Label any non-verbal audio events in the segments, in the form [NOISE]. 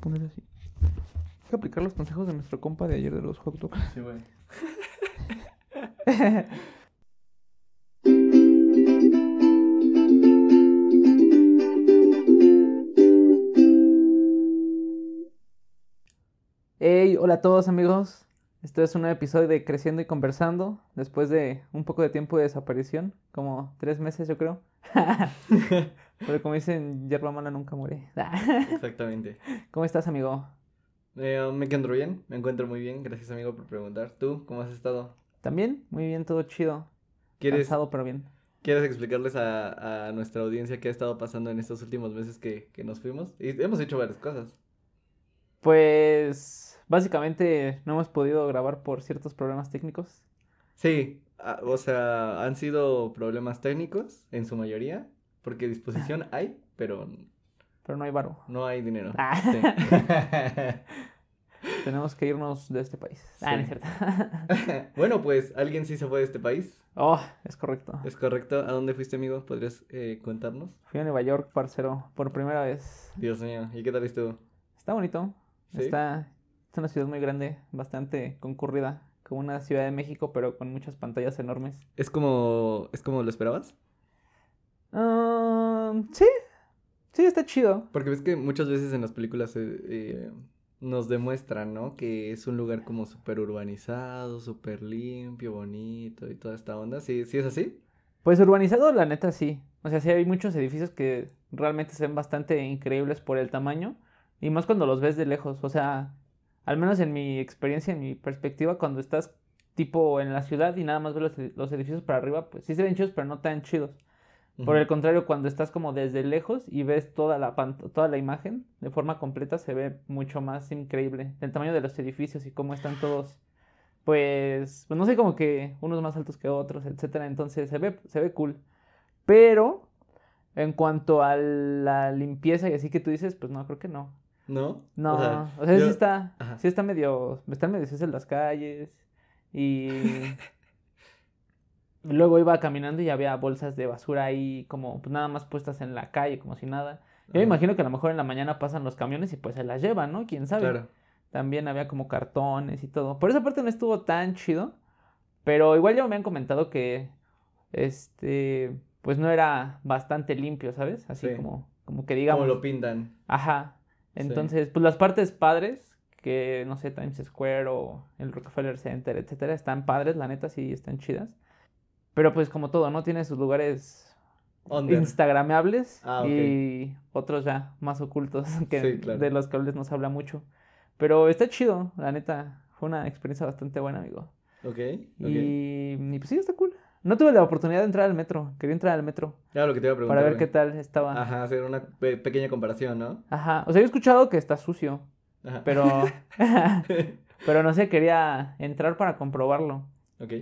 poner así. Hay que aplicar los consejos de nuestro compa de ayer de los hot dogs. Sí, güey. [LAUGHS] Hey, hola a todos amigos. Este es un nuevo episodio de Creciendo y Conversando. Después de un poco de tiempo de desaparición, como tres meses yo creo. [LAUGHS] Pero como dicen, yerba mala nunca muere. [LAUGHS] Exactamente. ¿Cómo estás, amigo? Eh, me encuentro bien, me encuentro muy bien. Gracias, amigo, por preguntar. ¿Tú cómo has estado? ¿También? Muy bien, todo chido. ¿Quieres, Cansado, pero bien. ¿quieres explicarles a, a nuestra audiencia qué ha estado pasando en estos últimos meses que, que nos fuimos? Y hemos hecho varias cosas. Pues básicamente no hemos podido grabar por ciertos problemas técnicos. Sí, o sea, han sido problemas técnicos en su mayoría, porque disposición hay, pero Pero no hay varo. no hay dinero. Ah. Sí. [LAUGHS] Tenemos que irnos de este país. Ah, no es cierto. [LAUGHS] bueno, pues alguien sí se fue de este país, oh, es correcto. es correcto. ¿A dónde fuiste, amigo? ¿Podrías eh, contarnos? Fui a Nueva York, parcero, por primera vez. Dios mío, ¿y qué tal estuvo? Está bonito. ¿Sí? Está, es una ciudad muy grande, bastante concurrida, como una ciudad de México, pero con muchas pantallas enormes. ¿Es como, es como lo esperabas? Ah, sí, sí, está chido. Porque ves que muchas veces en las películas eh, eh, nos demuestran, ¿no? Que es un lugar como súper urbanizado, súper limpio, bonito y toda esta onda. ¿Sí, sí es así? Pues urbanizado, la neta, sí. O sea, sí hay muchos edificios que realmente se ven bastante increíbles por el tamaño. Y más cuando los ves de lejos. O sea, al menos en mi experiencia, en mi perspectiva, cuando estás tipo en la ciudad y nada más ves los edificios para arriba, pues sí se ven chidos, pero no tan chidos. Por el contrario, cuando estás como desde lejos y ves toda la toda la imagen de forma completa, se ve mucho más increíble. El tamaño de los edificios y cómo están todos, pues, pues no sé, como que unos más altos que otros, etcétera. Entonces se ve, se ve cool. Pero en cuanto a la limpieza y así que tú dices, pues no, creo que no. ¿No? No, O sea, o sea, yo- sí está, Ajá. sí está medio, están medio sucias las calles y [LAUGHS] luego iba caminando y había bolsas de basura ahí como pues, nada más puestas en la calle como si nada. Yo me imagino que a lo mejor en la mañana pasan los camiones y pues se las llevan, ¿no? ¿Quién sabe? Claro. También había como cartones y todo. Por esa parte no estuvo tan chido, pero igual ya me han comentado que este pues no era bastante limpio, ¿sabes? Así Sí. como como que digamos Como lo pintan. Ajá. Sí. Entonces, pues las partes padres, que no sé, Times Square o el Rockefeller Center, etcétera, están padres, la neta sí están chidas. Pero pues como todo, ¿no? Tiene sus lugares Under. instagrameables Ah, ok. y otros ya más ocultos [LAUGHS] que Sí, claro. de los que les nos habla mucho. Pero está chido, la neta. Fue una experiencia bastante buena, amigo. Ok, ok. Y, y pues sí, está cool. No tuve la oportunidad de entrar al metro. Quería entrar al metro Claro, lo que te iba a preguntar. para ver qué tal estaba. Ajá, hacer una pe- pequeña comparación, ¿no? Ajá. O sea, yo he escuchado que está sucio. Ajá. Pero, [LAUGHS] [LAUGHS] pero no sé, quería entrar para comprobarlo. ok.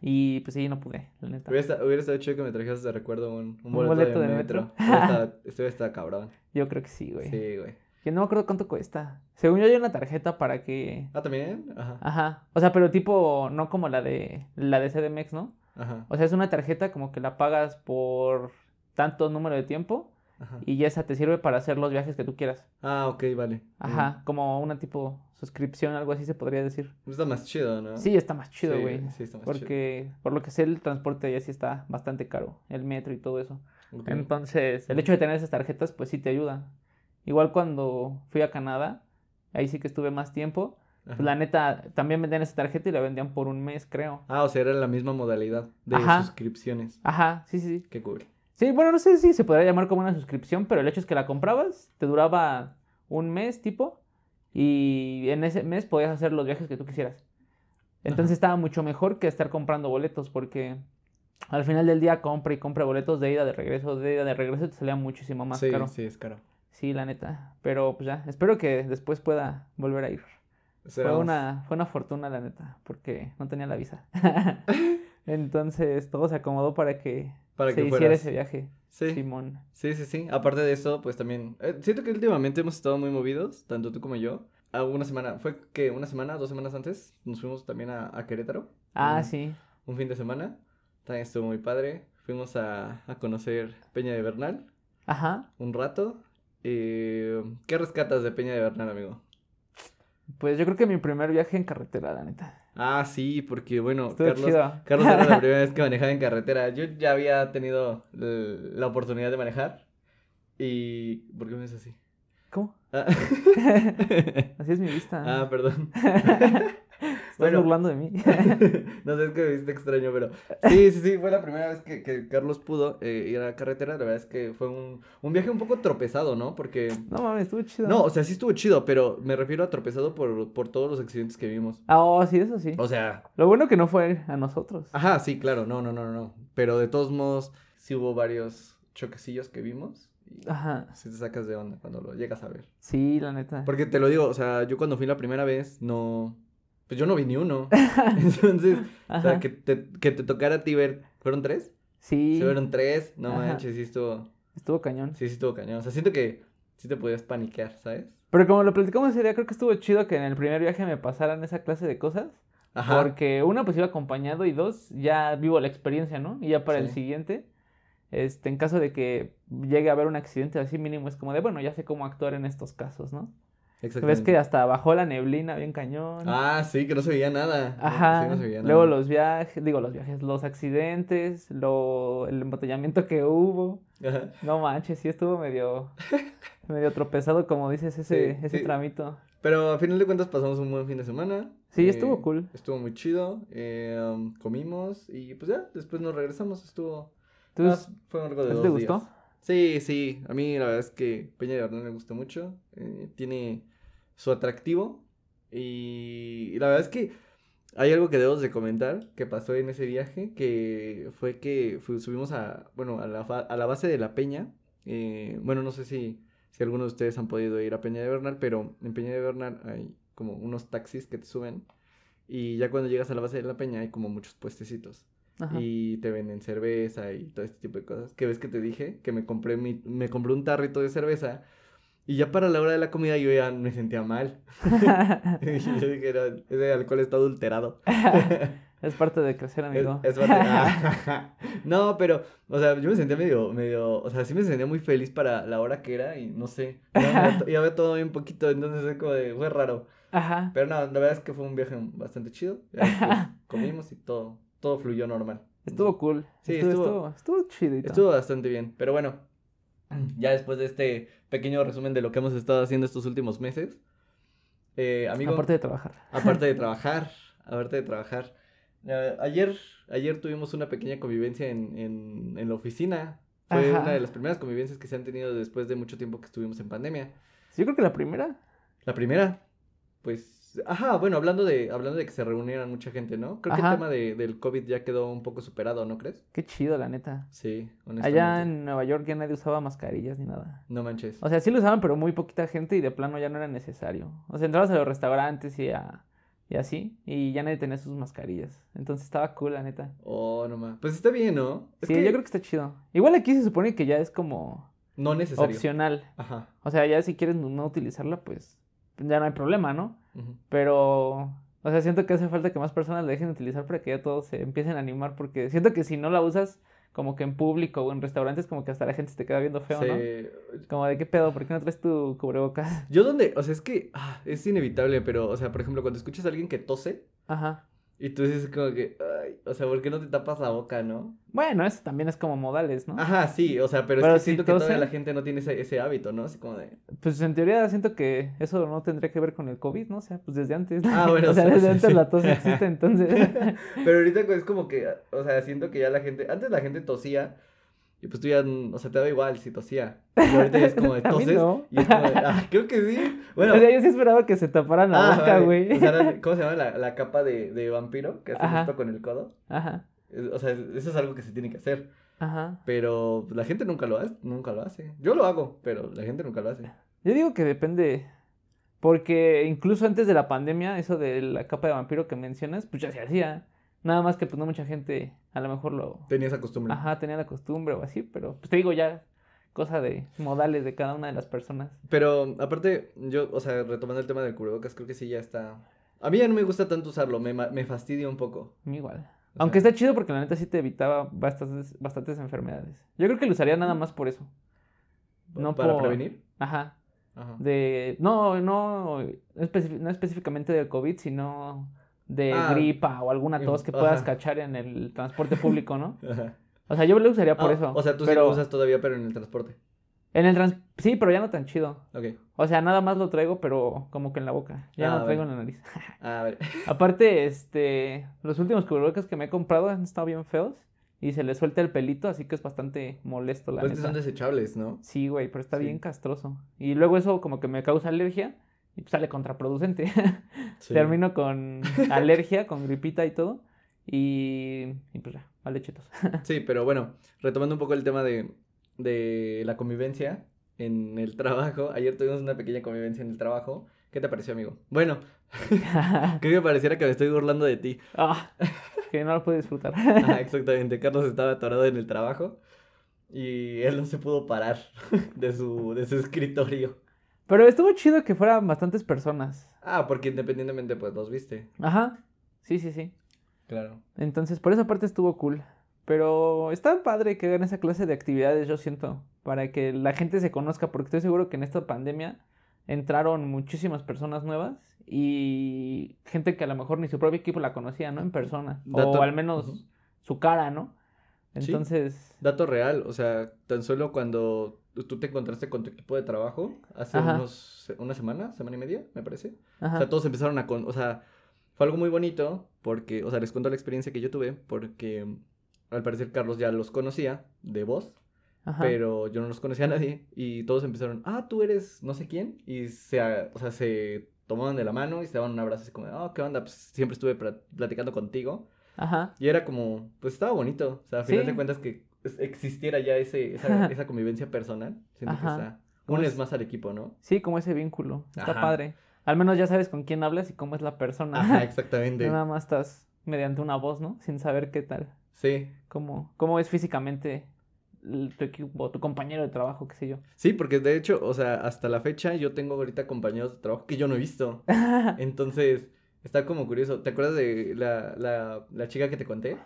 Y pues sí, no pude, la neta. Hubiera estado, hubiera estado chido que me trajeras de recuerdo un, un Un boleto, boleto de de metro. metro. [LAUGHS] Esto estado cabrón. Yo creo que sí, güey. Sí, güey. Que no me acuerdo cuánto cuesta. Según yo hay una tarjeta para que... Ah, ¿también? Ajá. Ajá. O sea, pero tipo, no como la de la de CDMX, ¿no? Ajá. O sea, es una tarjeta como que la pagas por tanto número de tiempo Ajá. y ya esa te sirve para hacer los viajes que tú quieras. Ah, ok, vale. Ajá, como una tipo suscripción, algo así se podría decir. Está más chido, ¿no? Sí, está más chido, güey. sí, está más chido. Porque por lo que sé el transporte allá sí está bastante caro, el metro y todo eso. Entonces, el hecho de tener esas tarjetas, pues sí te ayuda. Igual cuando fui a Canadá, ahí sí que estuve más tiempo. Pues la neta, también vendían esa tarjeta y la vendían por un mes, creo. Ah, o sea, era la misma modalidad de Ajá. suscripciones. Ajá, sí, sí, sí. Qué cool. Sí, bueno, no sé si se podría llamar como una suscripción, pero el hecho es que la comprabas, te duraba un mes tipo, y en ese mes podías hacer los viajes que tú quisieras. Entonces Ajá. estaba mucho mejor que estar comprando boletos, porque al final del día compra y compra boletos de ida, de regreso, de ida, de regreso, te salía muchísimo más sí, caro. sí, es caro. Sí, la neta. Pero pues ya, espero que después pueda volver a ir. Fue una, fue una fortuna, la neta, porque no tenía la visa. [LAUGHS] Entonces todo se acomodó para que Para que hiciera fueras. ese viaje, Sí, Simón. sí, sí, sí. Aparte de eso, pues también. eh, siento que últimamente hemos estado muy movidos, tanto tú como yo. A una semana, fue que una semana, dos semanas antes, nos fuimos también a, a Querétaro. Ah, un- sí. Un fin de semana. También estuvo muy padre. Fuimos a, a conocer Peña de Bernal Ajá. un rato. Eh, ¿Qué rescatas de Peña de Bernal, amigo? Pues yo creo que mi primer viaje en carretera, la neta. Ah, sí, porque bueno, Estuvo Carlos, chido. Carlos era la [LAUGHS] primera vez que manejaba en carretera. Yo ya había tenido la oportunidad de manejar. Y. ¿Por qué me dices así? ¿Cómo? Ah, [LAUGHS] Así es mi vista. ah, perdón. [LAUGHS] Estás bueno. burlando de mí. [LAUGHS] no sé, es que me viste extraño, pero sí, sí, sí, fue la primera vez que, que Carlos pudo eh, ir a la carretera. La verdad es que fue un, un viaje un poco tropezado, ¿no? Porque. no mames, estuvo chido. No, o sea, sí estuvo chido, pero me refiero a tropezado por, por todos los accidentes que vimos. Ah, oh, sí, eso sí. O sea, Lo bueno que no fue a nosotros. Ajá, sí, claro, no, no, no, no. Pero de todos modos, sí hubo varios choquecillos que vimos. Ajá. sí te sacas de onda cuando lo llegas a ver. Sí, la neta. Porque te lo digo, o sea, yo cuando fui la primera vez, no. Pues yo no vi ni uno. [LAUGHS] Entonces, o sea, que te, que te tocara a ti ver. ¿Fueron tres? Sí, Sí, fueron tres. No Ajá. manches, sí estuvo. estuvo cañón. Sí, sí estuvo cañón. O sea, siento que sí te podías paniquear, ¿sabes? Pero como lo platicamos ese día, creo que estuvo chido que en el primer viaje me pasaran esa clase de cosas. Ajá. Porque una, pues iba acompañado y dos, ya vivo la experiencia, ¿no? Y ya para el siguiente, este, en caso de que llegue a haber un accidente así mínimo, es como de, bueno, ya sé cómo actuar en estos casos, ¿no? Ves que hasta bajó la neblina bien cañón. Ah, sí, que no se veía nada. Ajá. Sí, no se veía Luego nada. los viajes, digo los viajes, los accidentes, lo, el embotellamiento que hubo. Ajá. No manches, sí estuvo medio, [LAUGHS] medio tropezado, como dices, ese, Sí, ese sí. tramito. Pero a final de cuentas pasamos un buen fin de semana. Sí, estuvo cool. Estuvo muy chido. eh, um, comimos y pues ya, después nos regresamos. Estuvo. ¿Tú, ah, fue algo de ¿a ti dos te gustó? días. Sí, sí. A mí la verdad es que Peña de Bernal me gusta mucho. eh, tiene su atractivo. Y, la verdad es que hay algo que debemos de comentar que pasó en ese viaje. Que fue que subimos a, bueno, a la, a la base de la Peña. eh, bueno, no sé si, si algunos de ustedes han podido ir a Peña de Bernal, pero en Peña de Bernal hay como unos taxis que te suben. Y ya cuando llegas a la base de la Peña hay como muchos puestecitos. Ajá. Y te venden cerveza y todo este tipo de cosas. Que ves que te dije que me compré mi, me compré un tarrito de cerveza. Y ya para la hora de la comida yo ya me sentía mal. [LAUGHS] [LAUGHS] yo dije, "No, ese alcohol está adulterado. [LAUGHS] es parte de crecer, Es, amigo. es parte- Ah, no, pero, o sea, yo me sentía medio, medio, o sea, sí me sentía muy feliz para la hora que era y no sé. Ya, ya había todo bien poquito, entonces es como de, fue raro. Ajá. Pero no, la verdad es que fue un viaje bastante chido. Ya comimos y todo, todo fluyó normal. Estuvo cool. Sí, estuvo, estuvo- estuvo, estuvo chidito. Estuvo bastante bien, pero bueno, ya después de este pequeño resumen de lo que hemos estado haciendo estos últimos meses, eh, amigo, Aparte de trabajar. aparte de [LAUGHS] trabajar, aparte de trabajar, eh, ayer, ayer tuvimos una pequeña convivencia en, en, en la oficina, fue Ajá. una de las primeras convivencias que se han tenido después de mucho tiempo que estuvimos en pandemia. Yo creo que la primera. La primera, pues, ajá, bueno, hablando de, hablando de que se reunieran mucha gente, ¿no? Creo que el tema de, del COVID ya quedó un poco superado, ¿no crees? Qué chido, la neta. Sí, honestamente. Allá en Nueva York ya nadie usaba mascarillas ni nada. No manches. O sea, sí lo usaban, pero muy poquita gente y de plano ya no era necesario. O sea, entrabas a los restaurantes y, a- y así, y ya nadie tenía sus mascarillas. Entonces estaba cool, la neta. Oh, no más. Pues está bien, ¿no? Es sí, que yo creo que está chido. Igual aquí se supone que ya es como no necesario. opcional. Ajá. O sea, ya si quieres no utilizarla, pues ya no hay problema, ¿no? Pero, o sea, siento que hace falta que más personas la dejen de utilizar para que ya todos se empiecen a animar, porque siento que si no la usas como que en público o en restaurantes, como que hasta la gente se te queda viendo feo, ¿no? Se- Como de qué pedo, ¿por qué no traes tu cubrebocas? Yo donde, o sea, es que ah, es inevitable, pero, o sea, por ejemplo, cuando escuchas a alguien que tose Ajá. Y tú dices como que, ay, o sea, ¿por qué no te tapas la boca, no? Bueno, eso también es como modales, ¿no? Ajá, sí, o sea, pero, Pero es que si siento que todavía la gente no tiene ese, ese hábito, ¿no? Así como de, Pues en teoría siento que eso no tendría que ver con el COVID, ¿no? O sea, pues desde antes. Ah, bueno, [LAUGHS] o sea, sí, desde sí, antes sí. la tos existe, [LAUGHS] entonces. Pero ahorita es como que, o sea, siento que ya la gente, antes la gente tosía y pues tú ya, mm, o sea, te daba igual si tosía. Y ahorita ya es como de [LAUGHS] toses no. y es como de, [LAUGHS] ah, creo que sí. Bueno, O sea, yo sí esperaba que se taparan la ah, boca, vale. güey. O sea, [LAUGHS] ¿cómo se llama la, la capa de, de vampiro que hace Ajá. esto con el codo? Ajá, O sea, eso es algo que se tiene que hacer. ajá. Pero la gente nunca lo hace, nunca lo hace. Yo lo hago, pero la gente nunca lo hace. Yo digo que depende. Porque incluso antes de la pandemia, eso de la capa de vampiro que mencionas, pues ya se hacía. Nada más que pues no mucha gente a lo mejor lo... Tenía esa costumbre. Ajá, tenía la costumbre o así, pero pues te digo ya, cosa de modales de cada una de las personas. Pero aparte, yo, o sea, retomando el tema del cubrebocas, creo que sí ya está. A mí ya no me gusta tanto usarlo, me, me fastidia un poco. Igual. O Aunque sea- está chido porque la neta sí te evitaba bastantes, bastantes enfermedades. Yo creo que lo usaría nada más por eso. No ¿Para por- prevenir? Ajá. Ajá. De. No, no, no específicamente del COVID, sino de Ah, gripa o alguna tos que ajá. puedas cachar en el transporte [LAUGHS] público, ¿no? Ajá. O sea, yo lo usaría por Ah, eso. O sea, tú sí lo usas todavía, pero en el transporte. En el trans... Sí, pero ya no tan chido. Ok. O sea, nada más lo traigo, pero como que en la boca. Ya Ah, no traigo en la nariz. [LAUGHS] A ver. Aparte, este, los últimos cubrebocas que me he comprado han estado bien feos y se le suelta el pelito, así que es bastante molesto, la Pues neta. son desechables, ¿no? Sí, güey, pero está Sí. bien castroso. Y luego eso como que me causa alergia y sale contraproducente. [LAUGHS] Sí. Termino con [LAUGHS] alergia, con gripita y todo. Y, y pues ya, vale chetos. [LAUGHS] Sí, pero bueno, retomando un poco el tema de, de la convivencia en el trabajo. Ayer tuvimos una pequeña convivencia en el trabajo. ¿Qué te pareció, amigo? Bueno, creo que pareciera que me estoy burlando de ti. Ah, que no lo puedo disfrutar. Ajá, exactamente. Carlos estaba atorado en el trabajo y él no se pudo parar de su, de su escritorio. Pero estuvo chido que fueran bastantes personas. Ah, porque independientemente, pues los viste. Ajá, sí, sí, sí. Claro. Entonces, por esa parte estuvo cool. Pero está padre que hagan esa clase de actividades, yo siento, para que la gente se conozca, porque estoy seguro que en esta pandemia entraron muchísimas personas nuevas y gente que a lo mejor ni su propio equipo la conocía, ¿no? En persona. Dato- O al menos su cara, ¿no? Sí. Entonces, Dato real, o sea, tan solo cuando tú te encontraste con tu equipo de trabajo hace Ajá. unos, una semana, semana y media, me parece. O ajá, sea, todos empezaron a con, o sea, fue algo muy bonito porque, o sea, les cuento la experiencia que yo tuve porque al parecer Carlos ya los conocía de voz, ajá. pero yo no los conocía a nadie y todos empezaron, ah, tú eres no sé quién y se, o sea, se tomaban de la mano y se daban un abrazo así como, oh, ¿qué onda? Pues siempre estuve platicando contigo Ajá. y era como, pues estaba bonito, o sea, a final Sí. de cuentas que existiera ya ese, esa, esa convivencia personal, siento Ajá. que está, unes es- más al equipo, ¿no? Sí, como ese vínculo. Está Ajá. padre. Al menos ya sabes con quién hablas y cómo es la persona. Ajá, [LAUGHS] exactamente. Nada más estás mediante una voz, ¿no? Sin saber qué tal. Sí, cómo, cómo es físicamente tu equipo, tu compañero de trabajo, qué sé yo. Sí, porque de hecho, o sea, hasta la fecha yo tengo ahorita compañeros de trabajo que yo no he visto. [LAUGHS] Entonces, está como curioso. ¿Te acuerdas de la, la, la chica que te conté?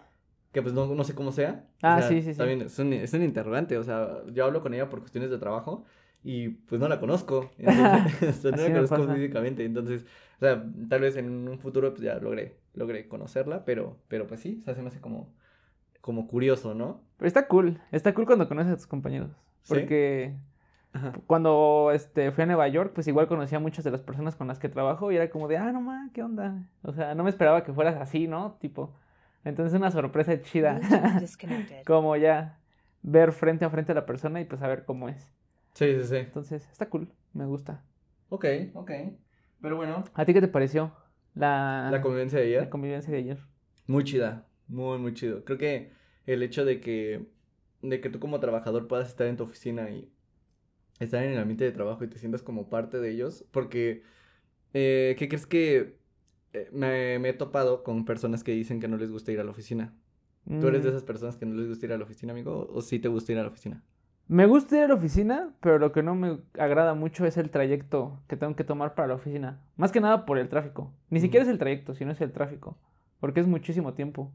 Que pues no, no sé cómo sea. O Ah, sea, sí, sí, sí. También es un, es un interrogante. O sea, yo hablo con ella por cuestiones de trabajo y pues no la conozco. [LAUGHS] Entonces, [LAUGHS] o sea, no la conozco pasa. físicamente. Entonces, o sea, tal vez en un futuro pues ya logré, logré conocerla, pero, pero pues sí, o sea, se me hace como, como curioso, ¿no? Pero está cool, está cool cuando conoces a tus compañeros. ¿Sí? Ajá. cuando este, fui a Nueva York, pues igual conocí a muchas de las personas con las que trabajo y era como de, ah, no ma, ¿qué onda? O sea, no me esperaba que fueras así, ¿no? Tipo, entonces una sorpresa chida. [LAUGHS] Como ya ver frente a frente a la persona y pues saber cómo es. Sí, sí, sí. Entonces, está cool, me gusta. Ok, ok. Pero bueno, ¿A ti qué te pareció la, la convivencia de ayer. la convivencia de ayer? Muy chida, muy, muy chido. Creo que el hecho de que, de que tú como trabajador puedas estar en tu oficina y estar en el ambiente de trabajo y te sientas como parte de ellos, porque, eh, ¿qué crees que eh, me, me he topado con personas que dicen que no les gusta ir a la oficina? ¿Tú eres de Mm, esas personas que no les gusta ir a la oficina, amigo? ¿O sí te gusta ir a la oficina? Me gusta ir a la oficina, pero lo que no me agrada mucho es el trayecto que tengo que tomar para la oficina. Más que nada por el tráfico. Ni siquiera es el trayecto, sino es el tráfico. Porque es muchísimo tiempo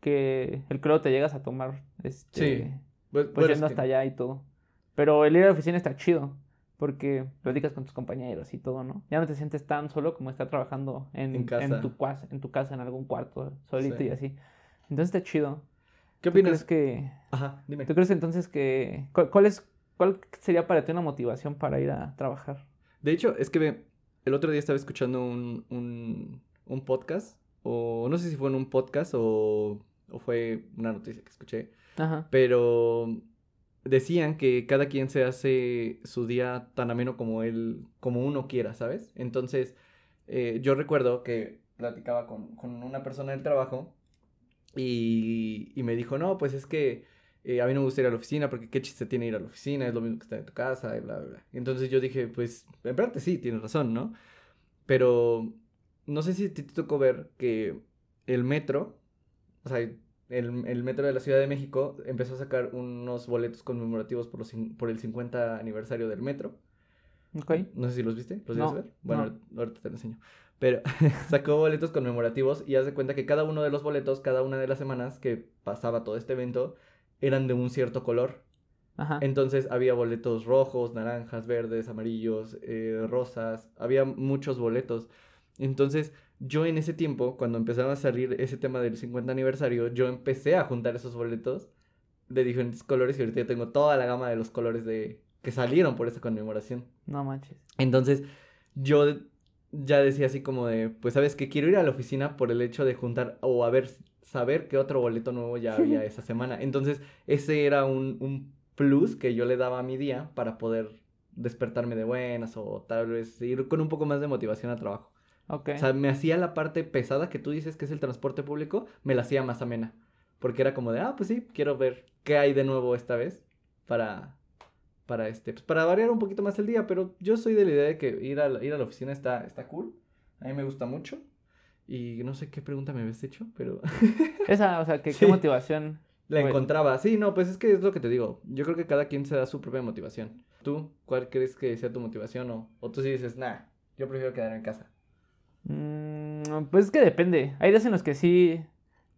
que el luego te llegas a tomar, este, Sí, Pues, pues bueno, yendo que- hasta allá y todo. Pero el ir a la oficina está chido, porque platicas con tus compañeros y todo, ¿no? Ya no te sientes tan solo como estar trabajando en, En casa. tu, cuas- en tu casa, en algún cuarto, solito Sí. y así. Entonces está chido. ¿Qué ¿Tú crees opinas? que... Ajá, dime. ¿Tú crees entonces que... ¿Cuál, cuál es, ¿Cuál sería para ti una motivación para ir a trabajar? De hecho, es que el otro día estaba escuchando un, un, un podcast, o no sé si fue en un podcast o, o fue una noticia que escuché, Ajá. pero decían que cada quien se hace su día tan ameno como él, como uno quiera, ¿sabes? Entonces, eh, yo recuerdo que platicaba con, con una persona del trabajo y, y me dijo, no, pues es que eh, a mí no me gusta ir a la oficina porque qué chiste tiene ir a la oficina, es lo mismo que estar en tu casa y bla, bla. Entonces yo dije, pues, en parte sí, tienes razón, ¿no? Pero no sé si te tocó ver que el metro, o sea, el, el metro de la Ciudad de México empezó a sacar unos boletos conmemorativos por, los, por el 50 aniversario del metro. Ok. No sé si los viste, ¿los No, ver? Bueno, no. ahor- ahorita te lo enseño. Pero [LAUGHS] sacó boletos conmemorativos y haz de cuenta que cada uno de los boletos, cada una de las semanas que pasaba todo este evento, eran de un cierto color. Ajá. Entonces había boletos rojos, naranjas, verdes, amarillos, eh, rosas, había muchos boletos. Entonces yo en ese tiempo, cuando empezaron a salir ese tema del 50 aniversario, yo empecé a juntar esos boletos de diferentes colores y ahorita ya tengo toda la gama de los colores de que salieron por esa conmemoración. No manches. Entonces yo ya decía así como de, pues sabes que quiero ir a la oficina por el hecho de juntar o a ver, saber qué otro boleto nuevo ya [LAUGHS] había esa semana. Entonces ese era un, un plus que yo le daba a mi día para poder despertarme de buenas o tal vez ir con un poco más de motivación al trabajo. Ok. O sea, me hacía la parte pesada que tú dices que es el transporte público, me la hacía más amena. Porque era como de, ah, pues sí, quiero ver qué hay de nuevo esta vez para, para este, pues para variar un poquito más el día. Pero yo soy de la idea de que ir a la, ir a la oficina está, está cool. A mí me gusta mucho. Y no sé qué pregunta me habías hecho, pero [LAUGHS] Esa, o sea, que, Sí. qué motivación. la Bueno. encontraba. Sí, no, pues es que es lo que te digo. Yo creo que cada quien se da su propia motivación. ¿Tú cuál crees que sea tu motivación? O, o tú sí dices, nah, yo prefiero quedarme en casa. Mm, pues es que depende. Hay días en los que sí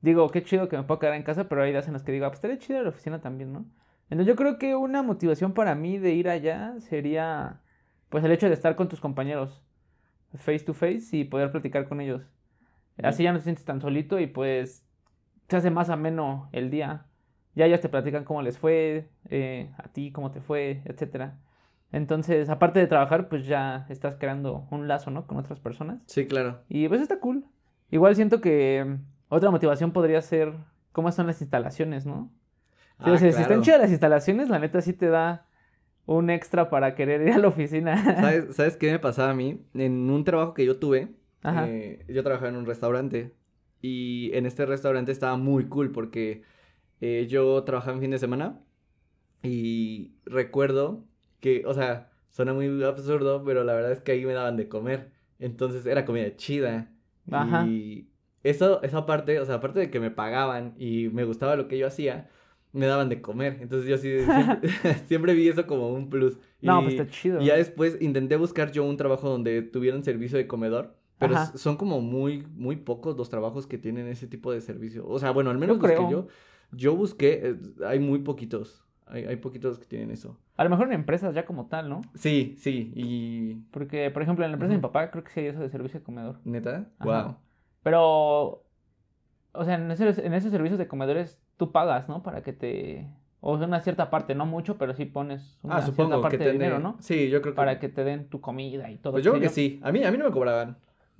digo, qué chido que me puedo quedar en casa, pero hay días en los que digo, ah, pues estaría chido la oficina también, ¿no? Entonces yo creo que una motivación para mí de ir allá sería, pues el hecho de estar con tus compañeros face to face y poder platicar con ellos. Así ya no te sientes tan solito y pues se hace más ameno el día. Ya ellos te platican cómo les fue, eh, a ti cómo te fue, etcétera. Entonces, aparte de trabajar, pues ya estás creando un lazo, ¿no? Con otras personas. Sí, claro. Y pues está cool. Igual siento que mm, otra motivación podría ser cómo son las instalaciones, ¿no? Ah, Si están chidas las instalaciones, la neta sí te da un extra para querer ir a la oficina. [LAUGHS] ¿Sabes, ¿Sabes qué me pasaba a mí? En un trabajo que yo tuve, eh, yo trabajaba en un restaurante y en este restaurante estaba muy cool porque eh, yo trabajaba en fin de semana y recuerdo que, o sea, suena muy absurdo, pero la verdad es que ahí me daban de comer. Entonces era comida chida. Ajá. Y eso, esa parte, o sea, aparte de que me pagaban y me gustaba lo que yo hacía, me daban de comer. Entonces yo sí, [LAUGHS] siempre, [LAUGHS] siempre vi eso como un plus. No, Y- pues está chido. y ya después intenté buscar yo un trabajo donde tuvieran servicio de comedor. Pero Ajá. son como muy, muy pocos los trabajos que tienen ese tipo de servicio. O sea, bueno, al menos Yo los que yo, yo busqué, eh, hay muy poquitos. Hay, hay poquitos que tienen eso. A lo mejor en empresas ya como tal, ¿no? Sí, sí, y... Porque, por ejemplo, en la empresa de mi papá creo que sí hay eso de servicio de comedor. ¿Neta? Ajá. Wow. Pero, o sea, en esos, en esos servicios de comedores tú pagas, ¿no? Para que te... O sea, una cierta parte, no mucho, pero sí pones una Ah, cierta supongo parte que de dinero, ¿no? Sí, yo creo que... Para que te den tu comida y todo. Pues qué yo creo que sí. A mí, a mí no me cobraban.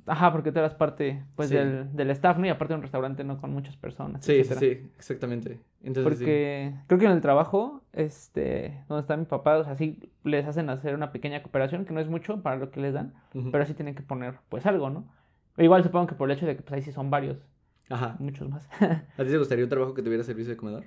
Ajá, porque tú eras parte, pues, Sí. del, del staff, ¿no? Y aparte de un restaurante, ¿no? Con muchas personas, Sí, sí, etcétera. sí, exactamente. Entonces, sí. Porque creo que en el trabajo, este, donde está mi papá, o sea, sí les hacen hacer una pequeña cooperación, que no es mucho para lo que les dan, pero sí tienen que poner, pues, algo, ¿no? O igual supongo que por el hecho de que, pues, ahí sí son varios, Ajá. muchos más. ¿A ti te gustaría un trabajo que tuviera servicio de comedor?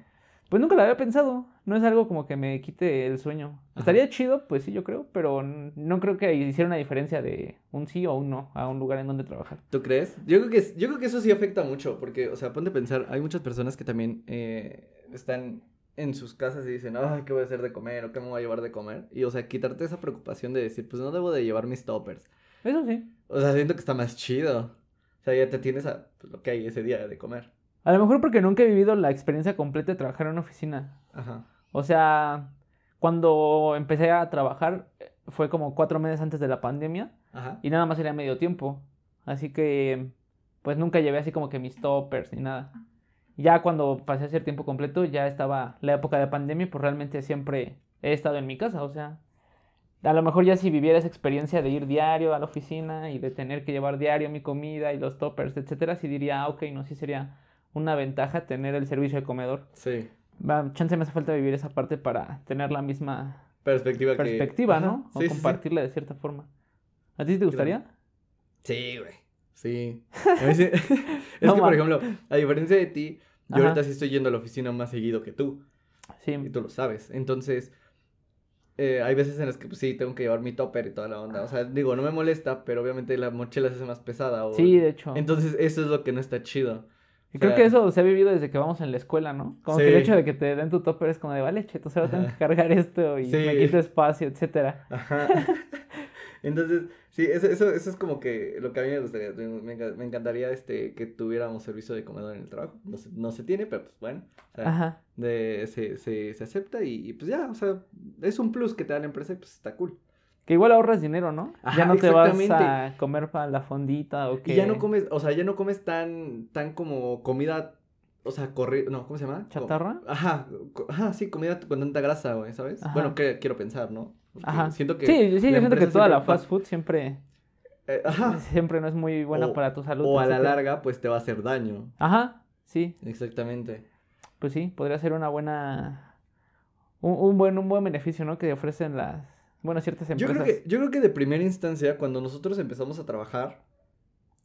Pues nunca lo había pensado, no es algo como que me quite el sueño. Ajá. Estaría chido, pues sí, yo creo, pero no creo que hiciera una diferencia de un sí o un no a un lugar en donde trabajar. ¿Tú crees? Yo creo que, yo creo que eso sí afecta mucho, porque, o sea, ponte a pensar, hay muchas personas que también eh, están en sus casas y dicen, ay, ¿qué voy a hacer de comer? ¿O qué me voy a llevar de comer? Y, o sea, quitarte esa preocupación de decir, pues no debo de llevar mis toppers. Eso sí. O sea, siento que está más chido. O sea, ya te tienes a pues, lo que hay ese día de comer. A lo mejor porque nunca he vivido la experiencia completa de trabajar en una oficina. Ajá. O sea, cuando empecé a trabajar eh, fue como cuatro meses antes de la pandemia Ajá. y nada más era medio tiempo. Así que, pues nunca llevé así como que mis toppers ni nada. Ya cuando pasé a ser tiempo completo, ya estaba la época de pandemia, pues realmente siempre he estado en mi casa. O sea, a lo mejor ya si viviera esa experiencia de ir diario a la oficina y de tener que llevar diario mi comida y los toppers, etcétera, sí diría, ah, ok, no, sí sería una ventaja tener el servicio de comedor. Sí. Va, chance me hace falta vivir esa parte para tener la misma Perspectiva que... perspectiva, Ajá. ¿no? O Sí, sí, sí. compartirla de cierta forma. ¿A ti te gustaría? Sí, güey. Sí. [LAUGHS] [LAUGHS] Es No que, por ejemplo, a diferencia de ti, yo Ajá. ahorita sí estoy yendo a la oficina más seguido que tú. Sí. Y tú lo sabes. Entonces, eh, hay veces en las que, pues sí, tengo que llevar mi topper y toda la onda. O sea, digo, no me molesta, pero obviamente la mochila se hace más pesada. O... Sí, de hecho. Entonces, eso es lo que no está chido. Y creo que eso se ha vivido desde que vamos en la escuela, ¿no? Como que el hecho de que te den tu topper es como de, vale, cheto, solo tengo que cargar esto y Sí. me quito espacio, etcétera. Ajá. [LAUGHS] Entonces, sí, eso, eso, eso es como que lo que a mí me gustaría. Me encantaría este, que tuviéramos servicio de comedor en el trabajo. No se, no se tiene, pero pues bueno. o sea, Ajá. de, se, se, se acepta y, y, pues ya, o sea, es un plus que te da la empresa y pues está cool. Que igual ahorras dinero, ¿no? Ajá, ya no te vas a comer para la fondita o que... Y ya no comes, o sea, ya no comes tan, tan como comida, o sea, corri no, ¿cómo se llama? ¿Chatarra? Ajá, ajá, sí, comida con tanta grasa, güey, ¿sabes? Ajá. Bueno, que quiero pensar, ¿no? Porque Ajá. Siento que... Sí, sí, yo siento que toda la fast food siempre, eh, ajá. siempre no es muy buena O- para tu salud. O a la larga, pues te va a hacer daño. Ajá, sí, Exactamente. pues sí, podría ser una buena... Un, un buen, un buen beneficio, ¿no? Que ofrecen las... Bueno, ciertas Yo empresas. creo que, yo creo que de primera instancia, cuando nosotros empezamos a trabajar,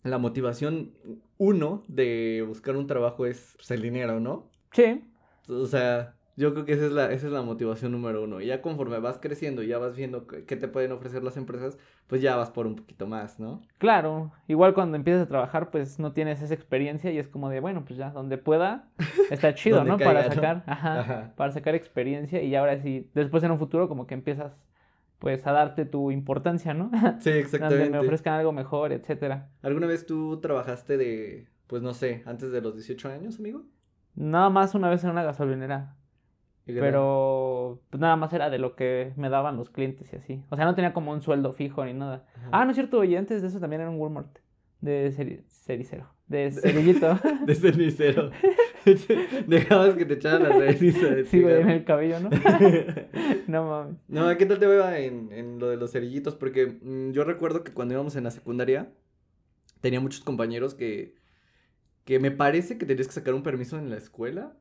la motivación uno de buscar un trabajo es pues, el dinero, ¿no? Sí, O sea, yo creo que esa es la, esa es la motivación número uno. Y ya conforme vas creciendo y ya vas viendo qué te pueden ofrecer las empresas, pues ya vas por un poquito más, ¿no? claro. Igual cuando empiezas a trabajar, pues no tienes esa experiencia y es como de, bueno, pues ya, donde pueda, está [LAUGHS] chido, ¿no? caiga, para ¿no? sacar, ajá, Ajá. para sacar experiencia y ahora sí, después en un futuro como que empiezas, pues, a darte tu importancia, ¿no? [LAUGHS] Sí, [LAUGHS] Donde me exactamente. ofrezcan algo mejor, etcétera. ¿Alguna vez tú trabajaste de, pues no sé, antes de los 18 años, amigo? Nada más una vez en una gasolinera, pero pues nada más era de lo que me daban los clientes y así. O sea, no tenía como un sueldo fijo ni nada. Ajá. Ah, no es cierto, y antes de eso también era un Walmart de ceri- cericero, [LAUGHS] de cerillito. De cenicero. [LAUGHS] Dejabas que te echaran la ceniza de Sí, güey, en el cabello, ¿no? [LAUGHS] No mames. No, ¿qué tal te va en, en lo de los cerillitos? Porque mm, yo recuerdo que cuando íbamos en la secundaria, tenía muchos compañeros que, que me parece que tenías que sacar un permiso en la escuela.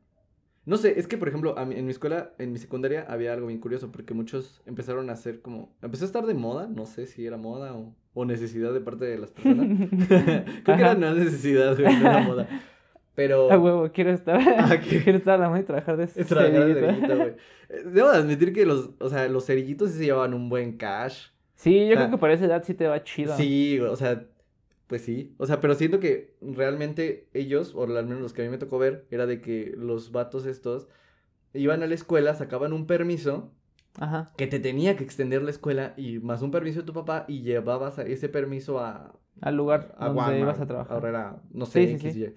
No sé, es que por ejemplo, a en mi escuela, en mi secundaria, había algo bien curioso, porque muchos empezaron a hacer como, empezó a estar de moda, no sé si era moda o, o necesidad de parte de las personas. [LAUGHS] Creo que era una necesidad, güey, no era moda. Pero... A huevo, quiero estar. [LAUGHS] Ah, quiero estar a la mano y trabajar de [LAUGHS] trabajar de cerillito. güey. Eh, Debo de admitir que los, o sea, los cerillitos sí se llevaban un buen cash. Sí, yo sea, creo que por esa edad sí te va chido. Sí, o sea, pues sí. O sea, pero siento que realmente ellos, o al menos los que a mí me tocó ver, era de que los vatos estos iban a la escuela, sacaban un permiso Ajá. que te tenía que extender la escuela y más un permiso de tu papá y llevabas a- ese permiso a, Al lugar a donde ibas a trabajar. ahora era, no sé, Sí, sí, X, sí.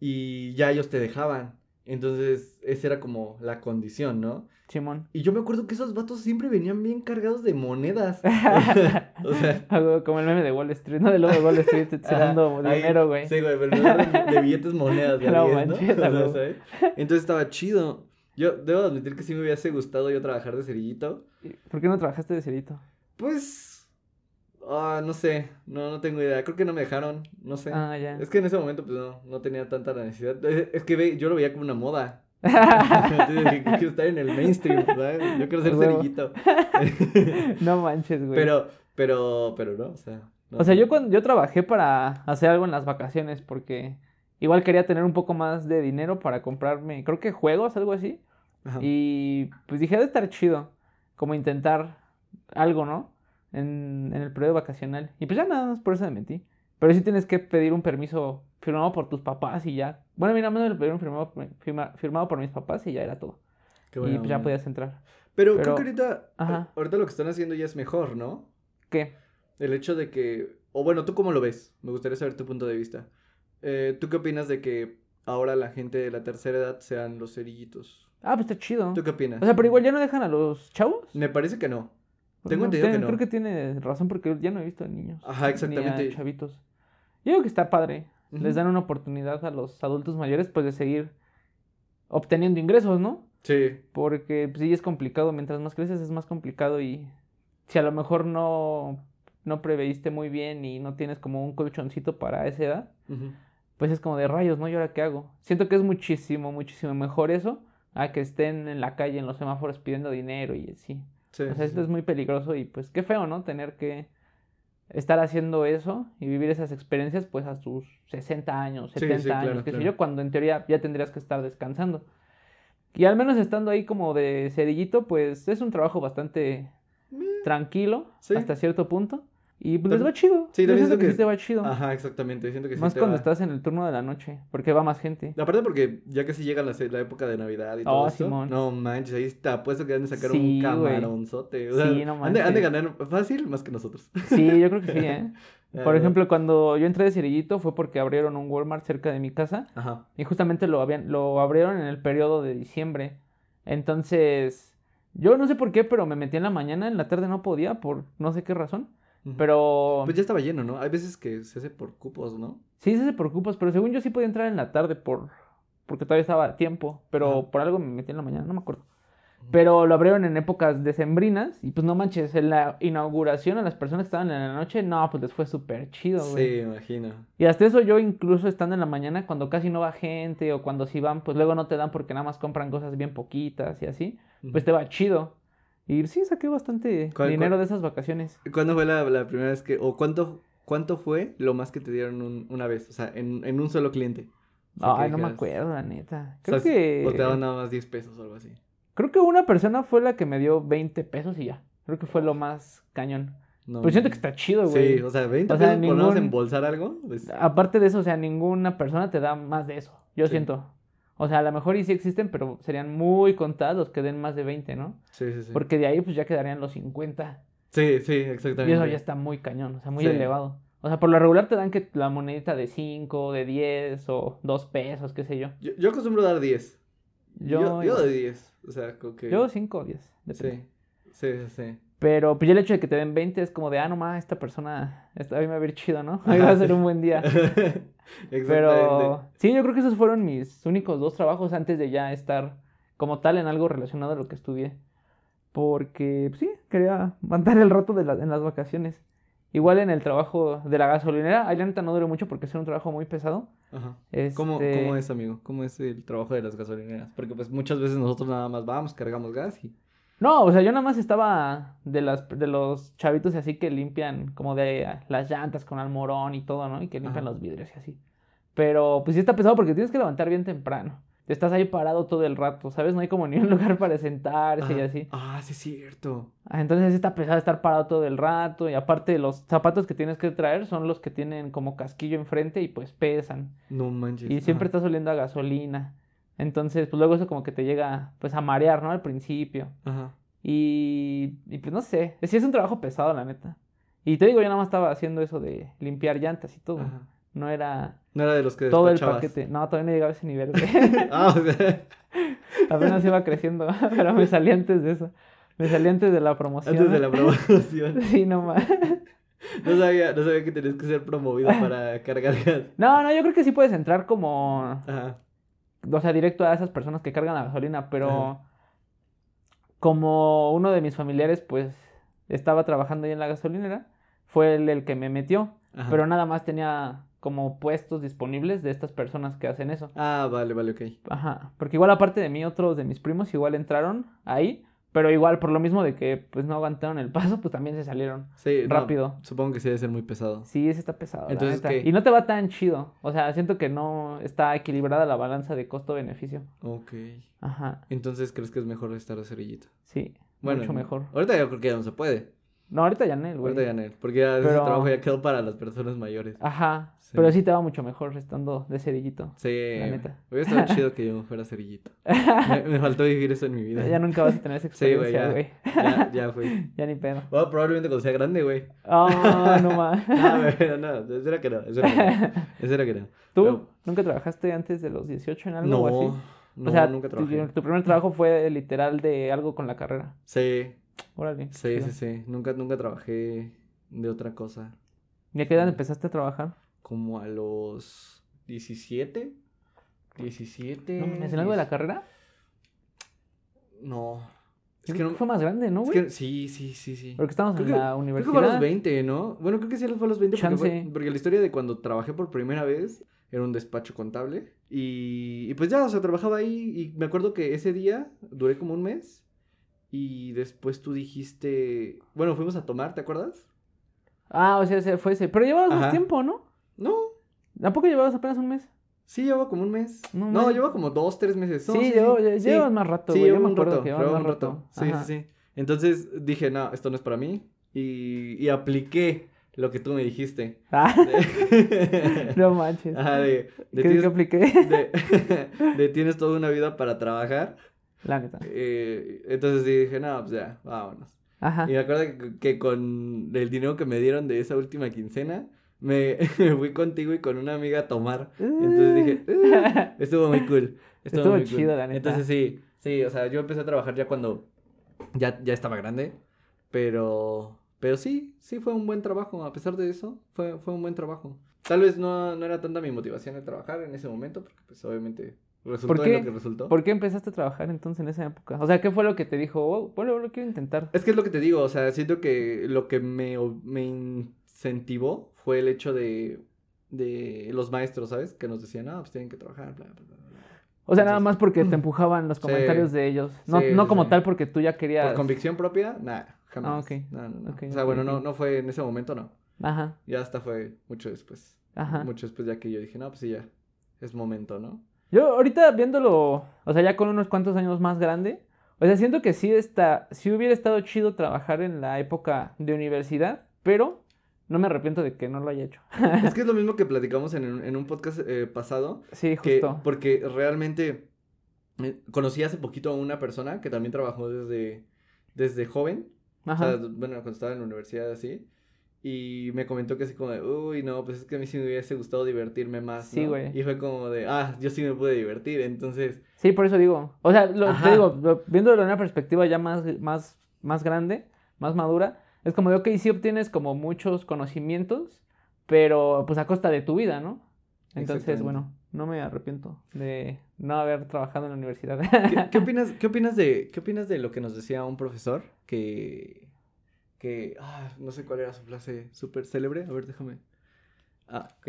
Y. Ya ellos te dejaban. Entonces, esa era como la condición, ¿no? Simón. Y yo me acuerdo que esos vatos siempre venían bien cargados de monedas. [LAUGHS] [LAUGHS] o sea, Como el meme de Wall Street, ¿no? De lobo de Wall Street tirando ahí- dinero, güey. Sí, güey, pero de, de billetes monedas de [LAUGHS] No 10, ¿no? Entonces estaba chido. Yo debo admitir que sí me hubiese gustado yo trabajar de cerillito. ¿Por qué no trabajaste de cerito? Pues, ah, no sé, no, no tengo idea. Creo que no me dejaron, no sé. Ah, ya. Es que en ese momento pues no, no tenía tanta la necesidad. Es es que ve, yo lo veía como una moda. [LAUGHS] Entonces dije, quiero estar en el mainstream, ¿sabes? Yo quiero ser cerillito. [LAUGHS] no manches, güey. Pero, pero, pero no, o sea. no. O sea, yo cuando yo trabajé para hacer algo en las vacaciones porque igual quería tener un poco más de dinero para comprarme, creo que juegos, algo así. Ajá. Y pues dije, de estar chido, como intentar algo, ¿no? En, en el periodo vacacional. Y pues ya nada más por eso me metí. Pero sí tienes que pedir un permiso firmado por tus papás y ya. Bueno, a mí nada más me lo pidieron firmado, firma- firmado por mis papás y ya era todo. Qué y pues ya podías entrar. Pero, pero- creo que ahorita, Ajá. ahorita lo que están haciendo ya es mejor, ¿no? ¿Qué? El hecho de que, o bueno, ¿tú cómo lo ves? Me gustaría saber tu punto de vista. Eh, ¿Tú qué opinas de que ahora la gente de la tercera edad sean los cerillitos? Ah, pues está chido. ¿Tú qué opinas? O sea, pero igual ya no dejan a los chavos. Me parece que no. Porque Tengo no, entendido que no. Creo que tiene razón porque ya no he visto a niños. Ajá, Ni exactamente. a chavitos. Yo digo que está padre. Les dan una oportunidad a los adultos mayores pues de seguir obteniendo ingresos, ¿no? Sí, Porque pues, sí es complicado. Mientras más creces es más complicado y si a lo mejor no, no preveíste muy bien y no tienes como un colchoncito para esa edad, pues es como de rayos, ¿no? ¿Y ahora qué hago? Siento que es muchísimo, muchísimo mejor eso a que estén en la calle, en los semáforos pidiendo dinero y así. Sí, O sea, esto es muy peligroso y pues qué feo, ¿no? Tener que estar haciendo eso y vivir esas experiencias pues a tus 60 años, Sí, 70 sí, años, claro, qué sé yo, cuando en teoría ya tendrías que estar descansando. Y al menos estando ahí como de cerillito, pues es un trabajo bastante Meh, tranquilo hasta cierto punto. Y pues les va chido. Sí, también siento siento que, que- sí te va chido. Ajá, exactamente. Siento que sí Más te cuando va- estás en el turno de la noche, porque va más gente. Aparte porque ya casi llega la, la época de Navidad y todo Oh, esto. Simón. No manches, ahí te apuesto que van a sacar Sí, un camaronzote. O sea, Sí, no han de, han de manches. ganar fácil más que nosotros. Sí, yo creo que sí, ¿eh? La [LAUGHS] Por ejemplo, cuando yo entré de cerillito fue porque abrieron un Walmart cerca de mi casa Ajá. y justamente lo, habían, lo abrieron en el periodo de diciembre. Entonces, yo no sé por qué, pero me metí en la mañana, en la tarde no podía, por no sé qué razón. Pero Pues ya estaba lleno, ¿no? Hay veces que se hace por cupos, ¿no? sí se hace por cupos, pero según yo sí podía entrar en la tarde por porque todavía estaba a tiempo, pero por algo me metí en la mañana, no me acuerdo. Pero lo abrieron en épocas decembrinas y pues no manches, en la inauguración a las personas que estaban en la noche, no, pues les fue súper chido, güey. Sí, imagino. Y hasta eso yo incluso estando en la mañana, cuando casi no va gente o cuando sí van, pues luego no te dan porque nada más compran cosas bien poquitas y así, pues te va chido. Y sí, saqué bastante ¿Cuál- dinero de esas vacaciones. ¿Cuándo fue la, la primera vez que, o cuánto, cuánto fue lo más que te dieron un- una vez? O sea, en, en un solo cliente. O sea, Ay, no me acuerdo, la neta. o sea, Creo que... O te daban nada más 10 pesos o algo así. Creo que una persona fue la que me dio 20 pesos y ya. Creo que fue lo más cañón. No, Pero siento que está chido, güey. Sí, o sea, 20 O sea, pesos por ningún- embolsar algo. Pues, Aparte de eso, o sea, ninguna persona te da más de eso. Yo Sí. siento. O sea, a lo mejor y sí existen, pero serían muy contados los que den más de 20, ¿no? sí, sí, sí. Porque de ahí pues ya quedarían los 50. Sí, sí, exactamente. Y eso ya está muy cañón, o sea, muy Sí. elevado. O sea, por lo regular te dan que la monedita de 5, de 10 o 2 pesos, qué sé yo. Yo, yo acostumbro dar 10. Yo, Yo, yo de 10. O sea, como que... Yo 5 o 10. depende. Sí, sí, sí, sí. Pero pues ya el hecho de que te den 20 es como de, ah, no más, esta persona, esta, hoy me va a ir chido, ¿no? [LAUGHS] Hoy Ajá, va a ser un buen día. [LAUGHS] Pero sí, yo creo que esos fueron mis únicos dos trabajos antes de ya estar como tal en algo relacionado a lo que estudié. Porque pues, sí, quería mandar el rato de la- en las vacaciones. Igual en el trabajo de la gasolinera, ahí la neta no duró mucho porque es un trabajo muy pesado. Ajá. ¿Cómo, Este, ¿Cómo es, amigo? ¿Cómo es el trabajo de las gasolineras? Porque pues muchas veces nosotros nada más vamos, cargamos gas y... No, o sea, yo nada más estaba de las de los chavitos así que limpian como de ah, las llantas con almorón y todo, ¿no? Y que limpian Ajá. los vidrios y así. Pero pues sí está pesado porque tienes que levantar bien temprano. Estás ahí parado todo el rato, ¿sabes? No hay como ni un [LAUGHS] lugar para sentarse y Ah, así. Ah, sí es cierto. Ah, Entonces sí está pesado estar parado todo el rato y aparte los zapatos que tienes que traer son los que tienen como casquillo enfrente y pues pesan. No manches. Y siempre Ajá. estás oliendo a gasolina. Entonces pues luego eso como que te llega pues a marear, ¿no? Al principio. Ajá. Y, y pues no sé, sí es un trabajo pesado, la neta. Y te digo, yo nada más estaba haciendo eso de limpiar llantas y todo. Ajá. No era No era de los que todo el paquete. No, todavía no llegaba a ese nivel. [LAUGHS] [LAUGHS] Ah, o sea, [LAUGHS] Apenas iba creciendo, pero me salí antes de eso. Me salí antes de la promoción. antes de la promoción. Sí, no más. No sabía, no sabía que tenías que ser promovido para cargar gas. No, no, yo creo que sí puedes entrar como, Ajá. O sea, directo a esas personas que cargan la gasolina, pero como uno de mis familiares, pues, estaba trabajando ahí en la gasolinera, fue él el que me metió. Ajá. pero nada más tenía como puestos disponibles de estas personas que hacen eso. Ah, vale, vale, ok. Ajá, porque igual aparte de mí, otros de mis primos igual entraron ahí, pero igual por lo mismo de que pues no aguantaron el paso, pues también se salieron. Sí, no, Rápido. supongo que sí debe ser muy pesado. Sí, ese está pesado, la Entonces, neta. ¿qué? Y no te va tan chido, o sea, siento que no está equilibrada la balanza de costo-beneficio. Ok. Ajá, Entonces, ¿crees que es mejor estar de cerillito? sí, Bueno, mucho mejor. Ahorita yo creo que ya no se puede. No, ahorita ya no, güey. Ahorita ya no, porque ya ese trabajo ya quedó para las personas mayores. Ajá, Sí. Pero sí te va mucho mejor estando de cerillito. Sí, La neta. hubiera estado [LAUGHS] chido que yo fuera cerillito. Me, me faltó vivir eso en mi vida. Ya nunca vas a tener esa Sí, güey, experiencia, ya. güey. Ya, ya fue. [LAUGHS] Ya ni pedo. Bueno, probablemente cuando sea grande, güey. Oh, no más. [LAUGHS] No, no, no, eso era que no, eso era que no. Eso era que no. ¿Tú Pero- nunca trabajaste antes de los 18 en algo o así? No, no, o sea, nunca trabajé. Tu, primer trabajo fue literal de algo con la carrera. Sí, Órale. sí, sí, sí. Nunca, nunca trabajé de otra cosa. ¿Y a qué edad empezaste a trabajar? Como a los 17. 17. ¿No, ¿En algo de la 10. carrera? No. Es que no. que fue más grande, ¿no, es güey? que- sí, sí, sí, sí. Porque estamos Creo en que- la Creo que universidad. fue a los 20, ¿no? Bueno, creo que sí fue a los 20 porque, fue- porque la historia de cuando trabajé por primera vez era un despacho contable. Y, y pues ya, o sea, trabajaba ahí y me acuerdo que ese día duré como un mes. Y después tú dijiste, bueno, fuimos a tomar, ¿te acuerdas? Ah, o sea, ese fue ese. Pero llevabas más tiempo, ¿no? No, ¿Tampoco llevabas apenas un mes? sí llevaba como un mes. No, No, man. lleva como dos, tres meses. No, sí, llevo- lle- sí. llevas más rato, Sí, me un rato, que más un rato. Sí, Ajá. sí, sí. Entonces dije, no, esto no es para mí. Y, y apliqué lo que tú me dijiste. Ah, De- [LAUGHS] no manches. Ajá, de, de ¿Qué, tienes, qué apliqué? de, [LAUGHS] de tienes toda una vida para trabajar. La neta. eh, entonces dije, no, pues ya, vámonos. Ajá. Y me acuerdo que, que con el dinero que me dieron de esa última quincena, me, me [LAUGHS] fui contigo y con una amiga a tomar. Entonces dije, "Uh", estuvo muy cool. [LAUGHS] Estuvo, Estuvo muy cool. chido, la neta. Entonces sí, sí, o sea, yo empecé a trabajar ya cuando ya, ya estaba grande, pero, pero sí, sí fue un buen trabajo, a pesar de eso, fue, fue un buen trabajo. Tal vez no, no era tanta mi motivación de trabajar en ese momento, porque pues obviamente resultó ¿Por en qué? lo que resultó. ¿Por qué empezaste a trabajar entonces en esa época? O sea, ¿qué fue lo que te dijo? Oh, bueno, lo quiero intentar. Es que es lo que te digo, o sea, siento que lo que me, me incentivó fue el hecho de, de los maestros, ¿sabes? Que nos decían, no, pues tienen que trabajar, bla, bla, bla, bla". O sea, nada más porque te empujaban los Sí. comentarios de ellos. No, Sí, no como sí. tal porque tú ya querías. Por convicción propia, nada, jamás. Ah, ok. No, no, o sea, bueno, no, no fue en ese momento, no. Ajá, Ya hasta fue mucho después. ajá. Mucho después ya que yo dije, no, pues sí, ya, es momento, ¿no? Yo ahorita viéndolo, o sea, ya con unos cuantos años más grande, o sea, siento que sí está, sí hubiera estado chido trabajar en la época de universidad, pero no me arrepiento de que no lo haya hecho. es que es lo [LAUGHS] mismo que platicamos en, en un podcast eh, pasado, Sí, que, justo. porque realmente eh, conocí hace poquito a una persona que también trabajó desde, desde joven, o sea, Ajá. bueno, cuando estaba en la universidad así, y me comentó que así como de, uy, no, pues es que a mí sí me hubiese gustado divertirme más, Sí, ¿no?". güey. Y fue como de, ah, yo sí me pude divertir, entonces, Sí, por eso digo. O sea, lo, Ajá. te digo, lo- viéndolo en una perspectiva ya más, más, más grande, más madura, es como de, ok, sí obtienes como muchos conocimientos, pero pues a costa de tu vida, ¿no? Entonces, bueno, no me arrepiento de no haber trabajado en la universidad. ¿Qué, qué [LAUGHS] opinas, qué opinas de, qué opinas de lo que nos decía un profesor que, que, ah, no sé cuál era su frase súper célebre, a ver, déjame. Ah, ok.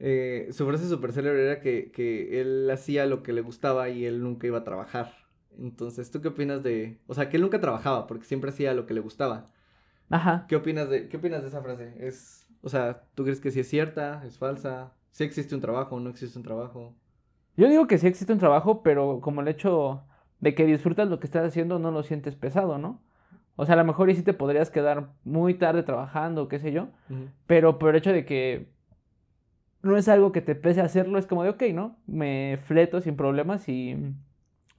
Eh, su frase súper célebre era que, que él hacía lo que le gustaba y él nunca iba a trabajar. Entonces, ¿tú qué opinas de, o sea, que él nunca trabajaba porque siempre hacía lo que le gustaba? Ajá. ¿Qué opinas de, qué opinas de esa frase? Es, o sea, ¿tú crees que sí es cierta, es falsa? ¿Sí existe un trabajo, no existe un trabajo? Yo digo que sí existe un trabajo, pero como el hecho de que disfrutas lo que estás haciendo, no lo sientes pesado, ¿no? O sea, a lo mejor y sí te podrías quedar muy tarde trabajando, qué sé yo, pero por el hecho de que no es algo que te pese hacerlo, es como de, ok, ¿no? Me fleto sin problemas y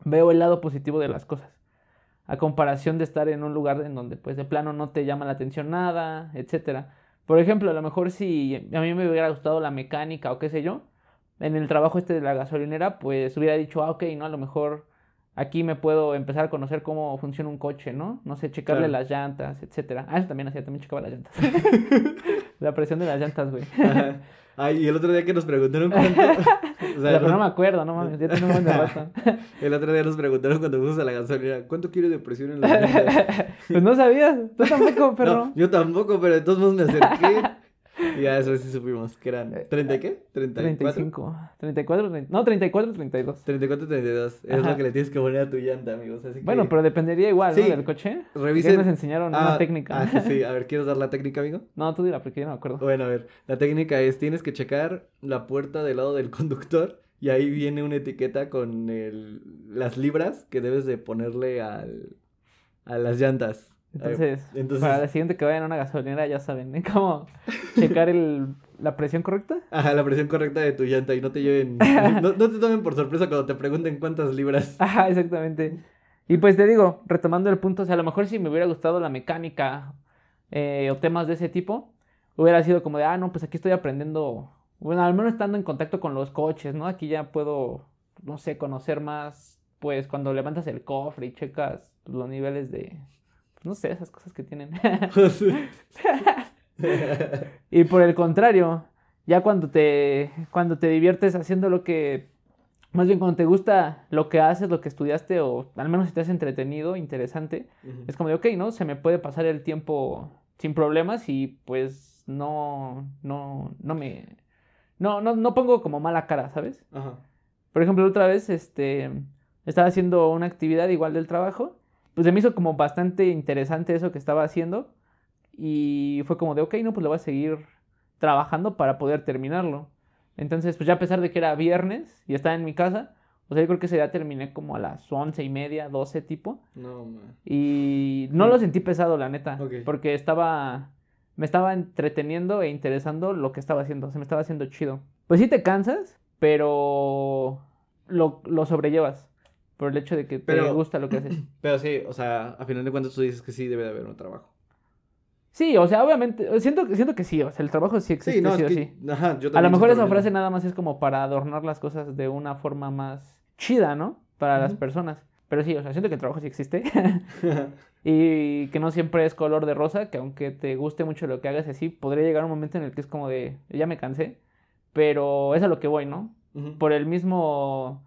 veo el lado positivo de las cosas. A comparación de estar en un lugar en donde, pues, de plano no te llama la atención nada, etcétera. Por ejemplo, a lo mejor si a mí me hubiera gustado la mecánica o qué sé yo, en el trabajo este de la gasolinera, pues hubiera dicho, ah, ok, ¿no? A lo mejor aquí me puedo empezar a conocer cómo funciona un coche, ¿no? No sé, checarle Claro. las llantas, etcétera. Ah, eso también hacía, también checaba las llantas. [LAUGHS] la presión de las llantas, güey. Ajá. Ay, y el otro día que nos preguntaron cuánto. [LAUGHS] [LAUGHS] o sea, Pero no me acuerdo, no mames, ya tiene un buen de rato. el otro día nos preguntaron cuando fuimos a la gasolina, ¿cuánto quiere de presión en la llanta? Pues no sabías, tú tampoco, perro. No, yo tampoco, pero de todos modos me acerqué. Y ya eso sí supimos, que eran ¿30 y qué? ¿34? 35, 34, 30, no, 34, 32. 34, 32. Es Ajá. lo que le tienes que poner a tu llanta, amigos. Así que Bueno, pero dependería igual, ¿no? Del coche. revisen. Nos enseñaron Ah, una técnica. Ah, sí, sí. [LAUGHS] A ver, ¿quieres dar la técnica, amigo? No, tú dila, porque yo no me acuerdo. Bueno, a ver, la técnica es, tienes que checar la puerta del lado del [LAUGHS] conductor y ahí viene una etiqueta con el, las libras que debes de ponerle al, a las llantas. Entonces, entonces- para la siguiente que vayan a una gasolinera, ya saben, ¿eh? [LAUGHS] Cómo checar el, la presión correcta. Ajá, la presión correcta de tu llanta y no te lleven, [LAUGHS] no, no te tomen por sorpresa cuando te pregunten cuántas libras. Ajá, exactamente. Y pues te digo, retomando el punto, o sea, a lo mejor si me hubiera gustado la mecánica eh, o temas de ese tipo, hubiera sido como de, ah, no, pues aquí estoy aprendiendo, bueno, al menos estando en contacto con los coches, ¿no? Aquí ya puedo, no sé, conocer más, pues cuando levantas el cofre y checas los niveles de, pues, no sé, esas cosas que tienen. [LAUGHS] [LAUGHS] Y por el contrario, ya cuando te, cuando te diviertes haciendo lo que, más bien cuando te gusta lo que haces, lo que estudiaste, o al menos si te has entretenido, interesante, Ujú. es como de, ok, ¿no? Se me puede pasar el tiempo sin problemas y pues no, no, no me, no, no, no pongo como mala cara, ¿sabes? Ajá. Por ejemplo, otra vez, este, estaba haciendo una actividad igual del trabajo, pues se me hizo como bastante interesante eso que estaba haciendo y fue como de, ok, no, pues lo voy a seguir trabajando para poder terminarlo. Entonces, pues ya a pesar de que era viernes y estaba en mi casa, o sea, yo creo que ese día terminé como a las once y media, doce tipo, No, man. y no lo sentí pesado, la neta, Ok. porque estaba, me estaba entreteniendo e interesando lo que estaba haciendo, se me estaba haciendo chido. Pues sí te cansas, pero lo, lo sobrellevas por el hecho de que te gusta lo que haces. [CLEARS THROAT] Pero sí, o sea, a final de cuentas tú dices que sí debe de haber un trabajo. Sí, o sea, obviamente, siento, siento que sí, o sea, el trabajo sí existe, Sí, no, sí es o que, sí. ajá, yo A lo mejor esa frase nada más es como para adornar las cosas de una forma más chida, ¿no? Para las Ujú. personas. Pero sí, o sea, siento que el trabajo sí existe. [LAUGHS] [LAUGHS] y que no siempre es color de rosa, que aunque te guste mucho lo que hagas así, podría llegar un momento en el que es como de, ya me cansé. Pero es a lo que voy, ¿no? Por el mismo...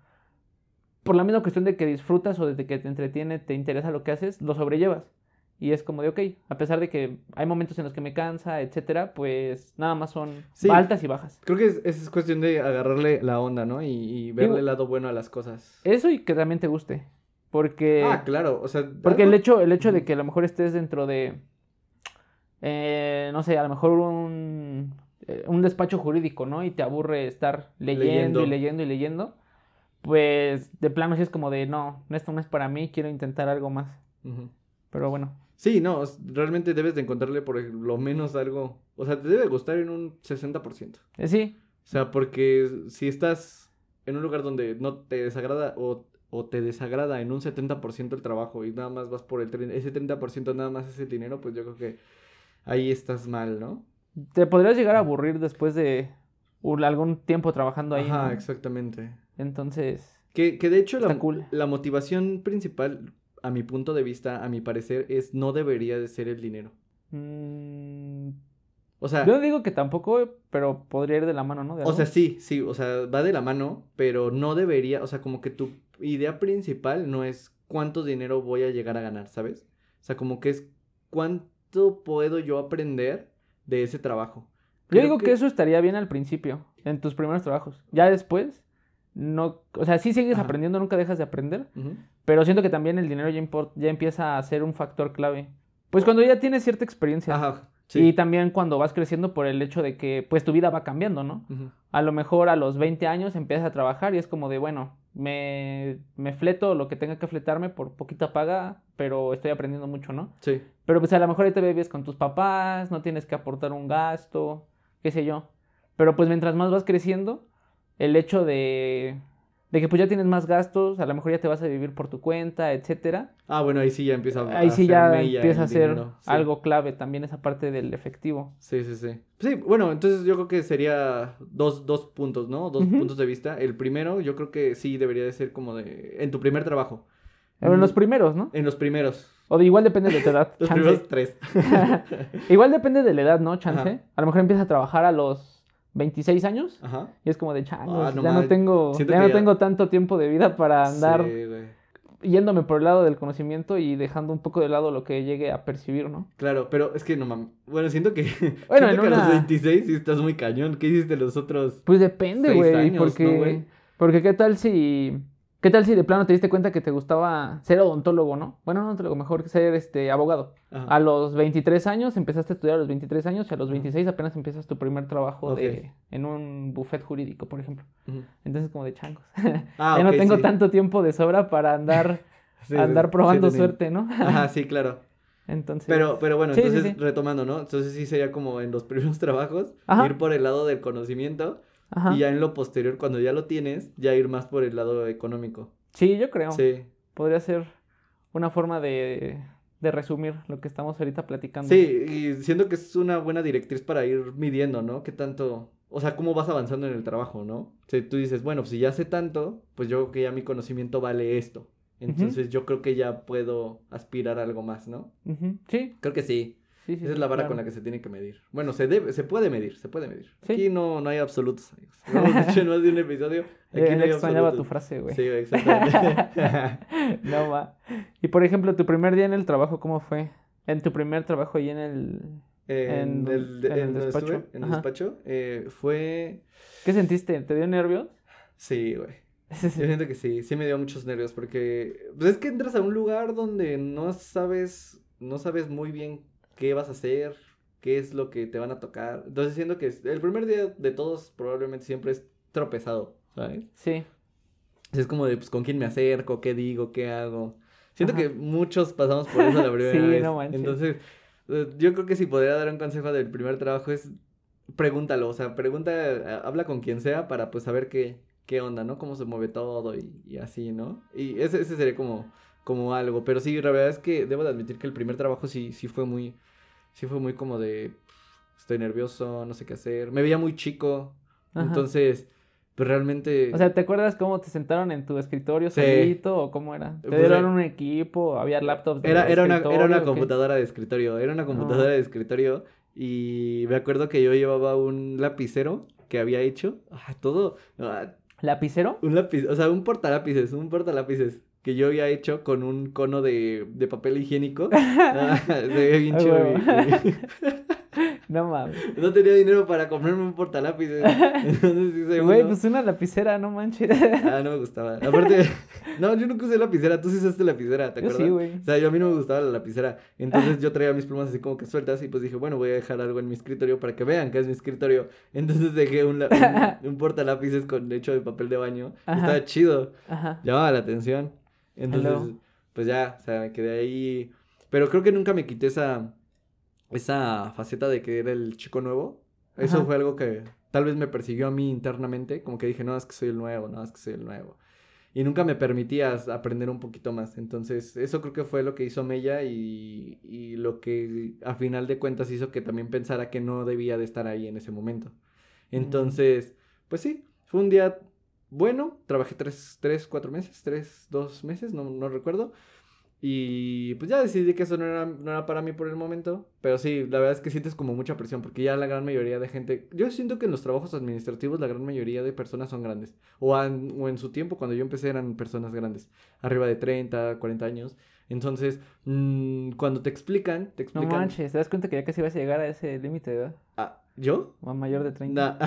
Por la misma cuestión de que disfrutas o de que te entretiene, te interesa lo que haces, lo sobrellevas. Y es como de, ok, a pesar de que hay momentos en los que me cansa, etcétera, pues nada más son Sí. altas y bajas. Creo que es, es cuestión de agarrarle la onda, ¿no? Y, y verle Digo- el lado bueno a las cosas. Eso y que también te guste. Porque, Ah, claro, o sea... porque el algo- hecho, el hecho de que a lo mejor estés dentro de, eh, no sé, a lo mejor un, eh, un despacho jurídico, ¿no? Y te aburre estar leyendo, Leyendo. y leyendo y leyendo, pues de plano sí es como de, no, esto no es para mí, quiero intentar algo más. Pero bueno, Sí, no, realmente debes de encontrarle por lo menos algo... O sea, te debe gustar en un 60%. eh, sí, O sea, porque si estás en un lugar donde no te desagrada o, o te desagrada en un 70% el trabajo y nada más vas por el tren- ese 30% nada más es el dinero, pues yo creo que ahí estás mal, ¿no? te podrías llegar a aburrir después de un- algún tiempo trabajando ahí, Ajá, ¿no? exactamente. Entonces, Que, que de hecho la, cool. la motivación principal, a mi punto de vista, a mi parecer, es no debería de ser el dinero. mm, O sea, yo digo que tampoco, pero podría ir de la mano, ¿no? De o sea, sí, sí, o sea, va de la mano, pero no debería, o sea, como que tu idea principal no es cuánto dinero voy a llegar a ganar, ¿sabes? O sea, como que es cuánto puedo yo aprender de ese trabajo. Yo digo que... eso estaría bien al principio, en tus primeros trabajos. Ya después, no, o sea, sí sigues Ajá. aprendiendo, nunca dejas de aprender, pero siento que también el dinero ya, impor- ya empieza a ser un factor clave. Pues cuando ya tienes cierta experiencia. Ajá, Y también cuando vas creciendo por el hecho de que pues tu vida va cambiando, ¿no? A lo mejor a los 20 años empiezas a trabajar y es como de, bueno, me, me fleto lo que tenga que fletarme por poquita paga, pero estoy aprendiendo mucho, ¿no? Sí. Pero pues a lo mejor ahí te vives con tus papás, no tienes que aportar un gasto, qué sé yo. Pero pues mientras más vas creciendo, el hecho de, de que pues ya tienes más gastos, a lo mejor ya te vas a vivir por tu cuenta, etcétera. Ah, bueno, ahí sí ya empieza a Ahí sí ya empieza a ser sí. algo clave también esa parte del efectivo. Sí, sí, sí. Sí, bueno, entonces yo creo que sería dos, dos puntos, ¿no? Dos puntos de vista. El primero, yo creo que sí debería de ser como de... En tu primer trabajo. Pero en los primeros, ¿no? En los primeros. O de igual depende de tu edad, [LAUGHS] Los primeros tres. [LAUGHS] igual depende de la edad, ¿no? Chance. Ajá. A lo mejor empiezas a trabajar a los 26 años Ajá. y es como de Ah, no ya no tengo, ya no tengo tanto tiempo de vida para andar Sí, yéndome por el lado del conocimiento y dejando un poco de lado lo que llegue a percibir, ¿no? Claro, pero es que no mames. Bueno, siento que. [LAUGHS] [LAUGHS] Bueno, siento en que a los una- 26 sí estás muy cañón. ¿Qué hiciste los otros? Pues depende, güey, ¿no, porque güey? porque qué tal si qué tal si de plano te diste cuenta que te gustaba ser odontólogo, ¿no? Bueno, no odontólogo, mejor que ser este abogado. Ajá. A los 23 años empezaste a estudiar a los 23 años y a los Ajá. 26 apenas empiezas tu primer trabajo de en un buffet jurídico, por ejemplo. Ujú. Entonces como de changos. Ah, [LAUGHS] ya no tengo sí. tanto tiempo de sobra para andar [LAUGHS] Sí, andar sí, probando suerte, ¿no? Ajá, [LAUGHS] sí, claro. Entonces Pero, pero bueno, entonces retomando, ¿no? Entonces sí sería como en los primeros trabajos, Ajá. ir por el lado del conocimiento Ajá. y ya en lo posterior, cuando ya lo tienes, ya ir más por el lado económico. Sí, yo creo. Sí. Podría ser una forma de, de resumir lo que estamos ahorita platicando. Sí, y siento que es una buena directriz para ir midiendo, ¿no? Qué tanto, o sea, cómo vas avanzando en el trabajo, ¿no? Si tú dices, bueno, pues si ya sé tanto, pues yo creo que ya mi conocimiento vale esto. Entonces yo creo que ya puedo aspirar a algo más, ¿no? Sí, Creo que sí. Sí, sí. Esa es la vara claro. con la que se tiene que medir. Bueno, se debe, se puede medir, se puede medir. Sí. Aquí no, no hay absolutos, amigos. Lo [LAUGHS] hemos dicho en más de un episodio. Aquí Eh, no hay extrañaba tu absolutos. frase, güey. Sí, exactamente. [LAUGHS] no va. Y por ejemplo, tu primer día en el trabajo, ¿cómo fue? En tu primer trabajo ahí en el... en En- el, en el en despacho. estuve, en el despacho, eh, fue... ¿Qué sentiste? ¿Te dio nervios? Sí, güey. Yo siento que sí, sí me dio muchos nervios porque pues es que entras a un lugar donde no sabes, no sabes muy bien qué vas a hacer, qué es lo que te van a tocar. Entonces siento que el primer día de todos probablemente siempre es tropezado, ¿sabes? Sí. Es como de, pues, ¿con quién me acerco? ¿Qué digo? ¿Qué hago? Siento Ajá. que muchos pasamos por eso la [LAUGHS] primera Sí, vez. no manches. Entonces, Eh, Yo creo que si podría dar un consejo del primer trabajo es pregúntalo, o sea, pregunta, habla con quien sea para pues saber qué, qué onda, ¿no? Cómo se mueve todo y, y así, ¿no? Y ese, ese sería como, como algo, pero sí, la verdad es que debo de admitir que el primer trabajo sí, sí fue muy, sí fue muy como de, estoy nervioso, no sé qué hacer, me veía muy chico, Ajá. entonces, pues realmente... O sea, ¿te acuerdas cómo te sentaron en tu escritorio Sí. solito o cómo era? ¿Te Pues, dieron eh, un equipo? ¿Había laptops de Era, era una, era una computadora de escritorio, era una computadora de escritorio y me acuerdo que yo llevaba un lapicero que había hecho, ah, todo, ah, ¿Lapicero? un lápiz, o sea, un portalápices, un portalápices que yo había hecho con un cono de, de papel higiénico. [LAUGHS] Ah, se ve bien chido. [LAUGHS] No mames. No tenía dinero para comprarme un portalápices. [LAUGHS] Entonces Güey, pues una lapicera, no manches. Ah, no me gustaba. Aparte, [LAUGHS] no, yo nunca usé lapicera, tú sí usaste lapicera, ¿te Yo acuerdas? sí, güey. O sea, yo a mí no me gustaba la lapicera. Entonces yo traía mis plumas así como que sueltas y pues dije, bueno, voy a dejar algo en mi escritorio para que vean que es mi escritorio. Entonces dejé un, un, un portalápices con hecho de papel de baño. Ajá. Estaba chido, Ajá. llamaba la atención. Entonces, Hello. pues ya, o sea, me quedé ahí. Pero creo que nunca me quité esa, esa faceta de que era el chico nuevo. Eso Ajá. fue algo que tal vez me persiguió a mí internamente, como que dije, no, es que soy el nuevo, no, es que soy el nuevo. Y nunca me permitías aprender un poquito más. Entonces, eso creo que fue lo que hizo Mella y, y lo que a final de cuentas hizo que también pensara que no debía de estar ahí en ese momento. Entonces, pues sí, fue un día bueno. Trabajé tres, tres cuatro meses, tres, dos meses, no, no recuerdo. Y pues ya decidí que eso no era, no era para mí por el momento. Pero sí, la verdad es que sientes como mucha presión porque ya la gran mayoría de gente... Yo siento que en los trabajos administrativos la gran mayoría de personas son grandes. O, an- o en su tiempo, cuando yo empecé, eran personas grandes. Arriba de 30, 40 años. Entonces, mm, cuando te explican, te No explican... manches, ¿te das cuenta que ya casi vas a llegar a ese límite? Ah, ¿Yo? A mayor de 30.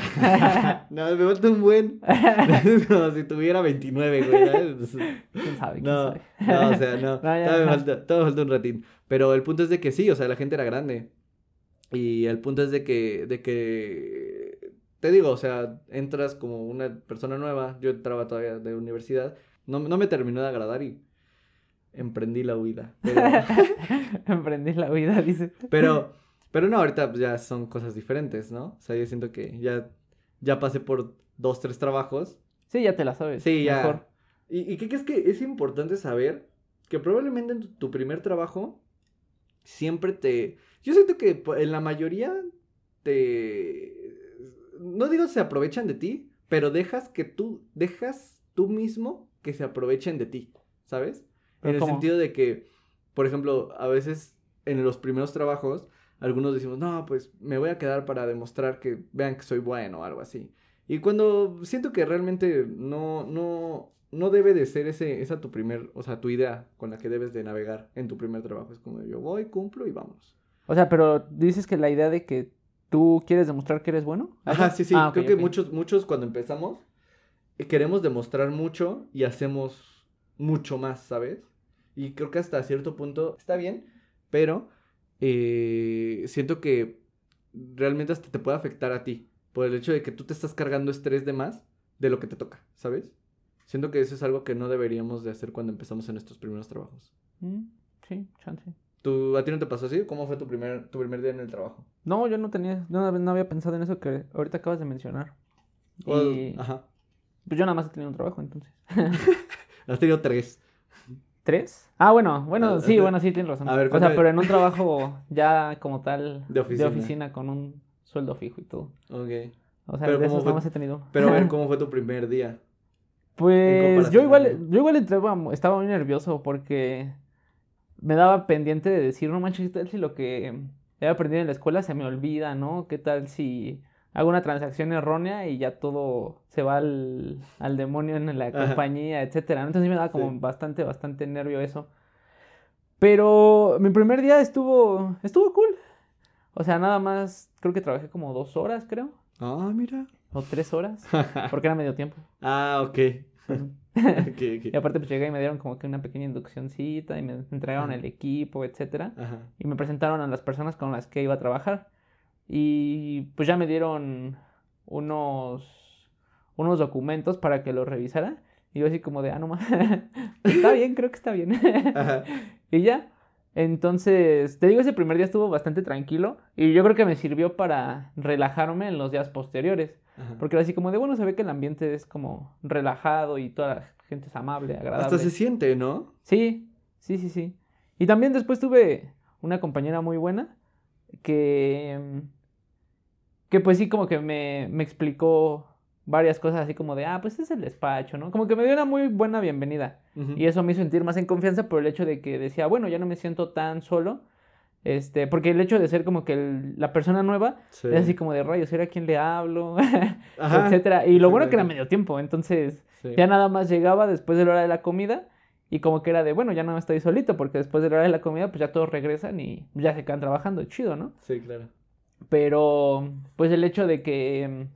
No, [LAUGHS] no, me falta un buen. [LAUGHS] Como si tuviera 29, güey. ¿sabes? ¿Quién sabe? ¿Quién No, sabe? no, o sea, no. [LAUGHS] No, todavía, me falta, todavía me falta un ratín. Pero el punto es de que sí, o sea, la gente era grande. Y el punto es de que, de que, te digo, o sea, entras como una persona nueva. Yo entraba todavía de universidad. No, no me terminó de agradar y emprendí la huida. Pero, Emprendí la vida, dice. pero, pero no, ahorita pues, ya son cosas diferentes, ¿no? O sea, yo siento que ya, ya pasé por dos, tres trabajos. Sí, ya te la sabes. Sí, ya. Mejor. ¿Y, y qué crees que es importante saber? Que probablemente en tu, tu primer trabajo siempre te... Yo siento que en la mayoría te... No digo se aprovechan de ti, pero dejas que tú, dejas tú mismo que se aprovechen de ti, ¿sabes? ¿Pero En el cómo? sentido de que, por ejemplo, a veces en los primeros trabajos, algunos decimos, no, pues me voy a quedar para demostrar que vean que soy bueno o algo así. Y cuando siento que realmente no, no, no debe de ser ese, esa tu primer, o sea, tu idea con la que debes de navegar en tu primer trabajo. Es como yo voy, cumplo y vámonos. O sea, pero dices que la idea de que tú quieres demostrar que eres bueno. Ajá, sí, sí. Ah, ok, Creo que muchos, muchos cuando empezamos eh, queremos demostrar mucho y hacemos mucho más, ¿sabes? Y creo que hasta cierto punto está bien, pero eh, siento que realmente hasta te puede afectar a ti por el hecho de que tú te estás cargando estrés de más de lo que te toca, ¿sabes? Siento que eso es algo que no deberíamos de hacer cuando empezamos en nuestros primeros trabajos. Mm, sí, chance. ¿Tú, ¿A ti no te pasó así? ¿Cómo fue tu primer, tu primer día en el trabajo? No, yo no tenía, no, no había pensado en eso que ahorita acabas de mencionar. Y Ajá. pues yo nada más he tenido un trabajo, entonces. [LAUGHS] Has tenido tres. ¿Tres? Ah, bueno, bueno, Ah, sí, bueno, sí, tienes razón. a ver, o sea, pero en un trabajo ya como tal [LAUGHS] De oficina. con un sueldo fijo y todo. Ok. O sea, Pero de ¿cómo esos fue- nada más he tenido. Pero a ver, [LAUGHS] ¿cómo fue tu primer día? Pues yo al igual, yo igual entraba, estaba muy nervioso porque me daba pendiente de decir, no manches, ¿qué tal si lo que he aprendido en la escuela se me olvida, ¿no? ¿Qué tal si hago una transacción errónea y ya todo se va al, al demonio en la Ajá. compañía, etcétera? Entonces sí me daba como Sí. bastante, bastante nervio eso. Pero mi primer día estuvo, estuvo cool. O sea, nada más, creo que trabajé como dos horas, creo, Ah, mira. o tres horas, [LAUGHS] porque era medio tiempo. ah, ok. Ujú. [LAUGHS] ok, Y aparte pues llegué y me dieron como que una pequeña induccióncita y me entregaron Ajá. el equipo, etcétera. Ajá. Y me presentaron a las personas con las que iba a trabajar. Y pues ya me dieron unos, unos documentos para que los revisara. Y yo así como de, ah, no más, [LAUGHS] está bien, creo que está bien. [LAUGHS] Y ya. Entonces, te digo, ese primer día estuvo bastante tranquilo y yo creo que me sirvió para relajarme en los días posteriores. Ajá. Porque era así como de, bueno, se ve que el ambiente es como relajado y toda la gente es amable, agradable. Hasta se siente, ¿no? Sí, sí, sí, sí. Y también después tuve una compañera muy buena que, mm, que pues sí, como que me, me explicó varias cosas así como de, ah, pues es el despacho, ¿no? Como que me dio una muy buena bienvenida. Y eso me hizo sentir más en confianza por el hecho de que decía, bueno, ya no me siento tan solo. Este, porque el hecho de ser como que el- la persona nueva Sí. es así como de rayos, ¿era a quién le hablo? [LAUGHS] Ajá. etcétera. Y lo bueno que era medio tiempo, entonces Sí. ya nada más llegaba después de la hora de la comida y como que era de, bueno, ya no estoy solito porque después de la hora de la comida pues ya todos regresan y ya se quedan trabajando, chido, ¿no? Sí, claro. Pero pues el hecho de que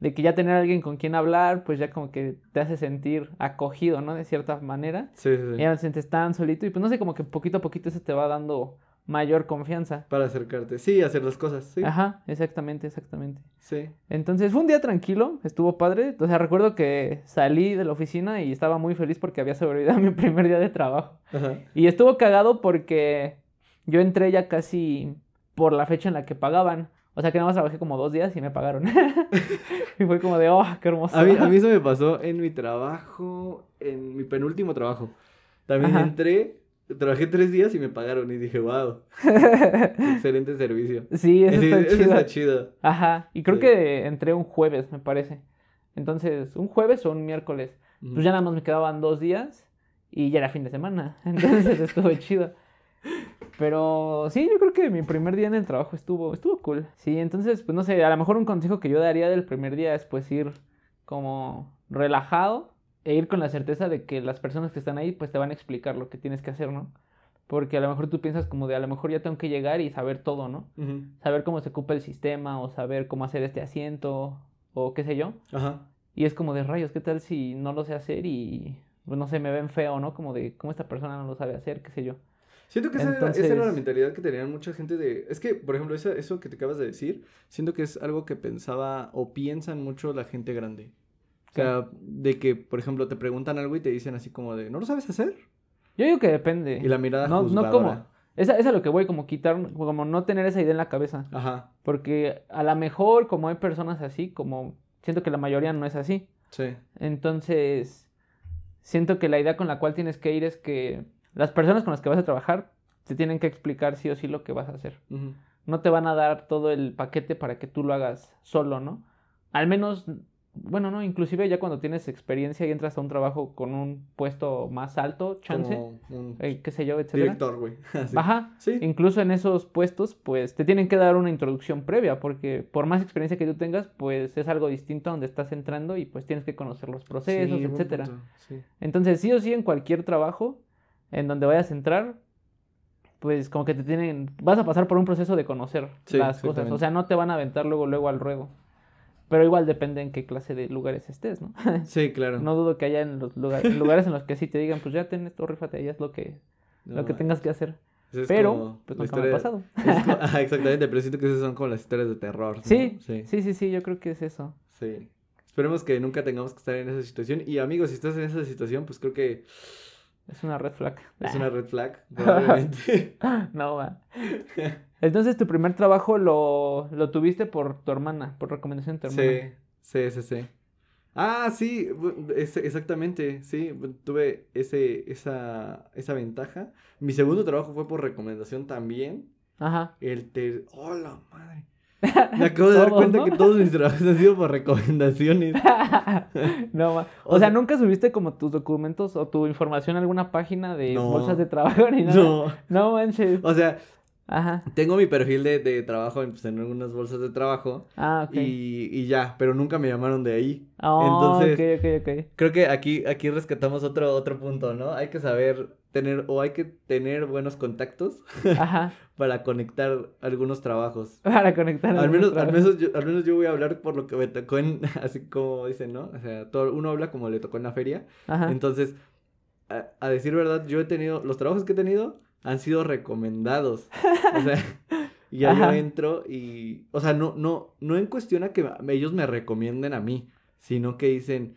de que ya tener a alguien con quien hablar, pues ya como que te hace sentir acogido, ¿no? De cierta manera. Sí, sí, sí. Ya no te sientes tan solito y pues no sé, como que poquito a poquito eso te va dando mayor confianza. Para acercarte. Sí, hacer las cosas. Sí. Ajá, exactamente, exactamente. Sí. Entonces fue un día tranquilo, estuvo padre. O sea, recuerdo que salí de la oficina y estaba muy feliz porque había sobrevivido a mi [LAUGHS] primer día de trabajo. Ajá. Y estuvo cagado porque yo entré ya casi por la fecha en la que pagaban. O sea que nada más trabajé como dos días y me pagaron. [LAUGHS] y fue como de, oh, qué hermoso. A mí, a mí [LAUGHS] eso me pasó en mi trabajo, en mi penúltimo trabajo. También Ajá. entré, trabajé tres días y me pagaron y dije, wow, [LAUGHS] excelente servicio. sí, eso está eso chido. está chido. Ajá, y creo Sí. que entré un jueves, me parece. Entonces, un jueves o un miércoles. Ujú. Pues ya nada más me quedaban dos días y ya era fin de semana. Entonces estuvo chido. Pero sí, yo creo que mi primer día en el trabajo estuvo, estuvo cool. Sí, entonces, pues no sé, a lo mejor un consejo que yo daría del primer día es pues ir como relajado e ir con la certeza de que las personas que están ahí pues te van a explicar lo que tienes que hacer, ¿no? Porque a lo mejor tú piensas como de a lo mejor ya tengo que llegar y saber todo, ¿no? Saber cómo se ocupa el sistema o saber cómo hacer este asiento o qué sé yo. Ajá. Y es como de rayos, ¿qué tal si no lo sé hacer y pues, no sé, me ven feo, ¿no? Como de cómo esta persona no lo sabe hacer, qué sé yo. Siento que esa, era, esa era la mentalidad que tenían mucha gente de... Es que, por ejemplo, eso, eso que te acabas de decir, siento que es algo que pensaba o piensan mucho la gente grande. O sea, de que, por ejemplo, te preguntan algo y te dicen así como de, ¿no lo sabes hacer? Yo digo que depende. Y la mirada no, no como. Esa, esa es lo que voy, como quitar, como no tener esa idea en la cabeza. Ajá, Porque a lo mejor, como hay personas así, como siento que la mayoría no es así. sí. Entonces, siento que la idea con la cual tienes que ir es que las personas con las que vas a trabajar te tienen que explicar sí o sí lo que vas a hacer. No te van a dar todo el paquete para que tú lo hagas solo, ¿no? Al menos, bueno, no, inclusive ya cuando tienes experiencia y entras a un trabajo con un puesto más alto, chance, Como un eh, qué sé yo, etcétera. director, güey. [LAUGHS] Ajá. Sí. Incluso en esos puestos, pues te tienen que dar una introducción previa, porque por más experiencia que tú tengas, pues es algo distinto a donde estás entrando y pues tienes que conocer los procesos, Sí, etcétera. sí. Entonces, sí o sí, en cualquier trabajo en donde vayas a entrar, pues como que te tienen, vas a pasar por un proceso de conocer Sí, las cosas. O sea, no te van a aventar luego, luego al ruedo. Pero igual depende en qué clase de lugares estés, ¿no? [LAUGHS] Sí, claro. No dudo que haya en los lugares, lugares en los que sí te digan, pues ya ten esto, rífate, ya es lo que, No, lo que tengas que hacer. es Pero, pues nunca me ha pasado. como- [LAUGHS] exactamente, pero siento que esas son como las historias de terror. ¿no? Sí, sí. sí, sí, sí, yo creo que es eso. Sí. Esperemos que nunca tengamos que estar en esa situación. Y amigos, si estás en esa situación, pues creo que Es una red flag. es una red flag, [LAUGHS] probablemente. [LAUGHS] No, va. Entonces, tu primer trabajo lo, lo tuviste por tu hermana, por recomendación de tu hermana. Sí, sí, sí, sí. Ah, sí, es- exactamente, sí, tuve ese, esa, esa ventaja. Mi segundo trabajo fue por recomendación también. Ajá. El ter... ¡Oh, la madre! Me acabo de dar cuenta ¿no? que todos mis trabajos han sido por recomendaciones. [LAUGHS] no, ma. O, [LAUGHS] O sea, sea- ¿nunca subiste como tus documentos o tu información a alguna página de No. bolsas de trabajo ni nada? No, No manches. o sea, Ajá. tengo mi perfil de, de trabajo en, pues, en algunas bolsas de trabajo Ah, ok. y, y ya, pero nunca me llamaron de ahí. Oh, entonces- ok, ok, ok. Creo que aquí, aquí rescatamos otro, otro punto, ¿no? Hay que saber tener, o hay que tener buenos contactos Ajá. [LAUGHS] para conectar algunos trabajos. Para conectar. Al menos, al menos, yo, al menos yo voy a hablar por lo que me tocó en, [LAUGHS] así como dicen, ¿no? O sea, todo, uno habla como le tocó en la feria. Ajá. Entonces, a, a decir verdad, yo he tenido, los trabajos que he tenido han sido recomendados. O sea, [LAUGHS] y ya yo entro y, o sea, no, no, no en cuestión a que ellos me recomienden a mí, sino que dicen,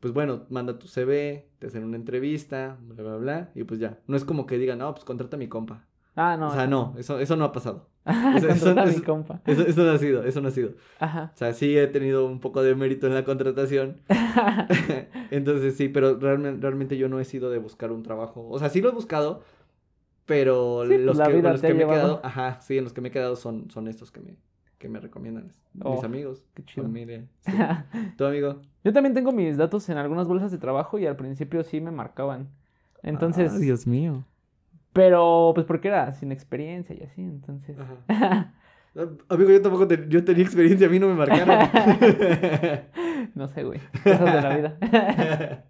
pues bueno, manda tu CV, te hacen una entrevista, bla, bla, bla, y pues ya. No es como que digan, no, pues contrata a mi compa. Ah, no. o sea, no, eso, eso no ha pasado. Ajá, [LAUGHS] eso- eso- contrata a mi eso- compa. Eso, eso no ha sido, eso no ha sido. Ajá. O sea, sí he tenido un poco de mérito en la contratación. [LAUGHS] [LAUGHS] Entonces sí, pero realmente, realmente yo no he sido de buscar un trabajo. O sea, sí lo he buscado, pero Sí, pues, los que, los que me he quedado, ajá, sí, en los que me he quedado son, son estos que me, que me recomiendan. Mis Oh, amigos, Qué chido. familia. [LAUGHS] sí. ¿Tu amigo? Yo también tengo mis datos en algunas bolsas de trabajo y al principio sí me marcaban. Entonces, Ah, Dios mío. pero pues porque era sin experiencia y así, entonces. Ajá. [LAUGHS] Amigo, yo tampoco te- yo tenía experiencia, a mí no me marcaron. [LAUGHS] no sé, güey. Cosas de la vida.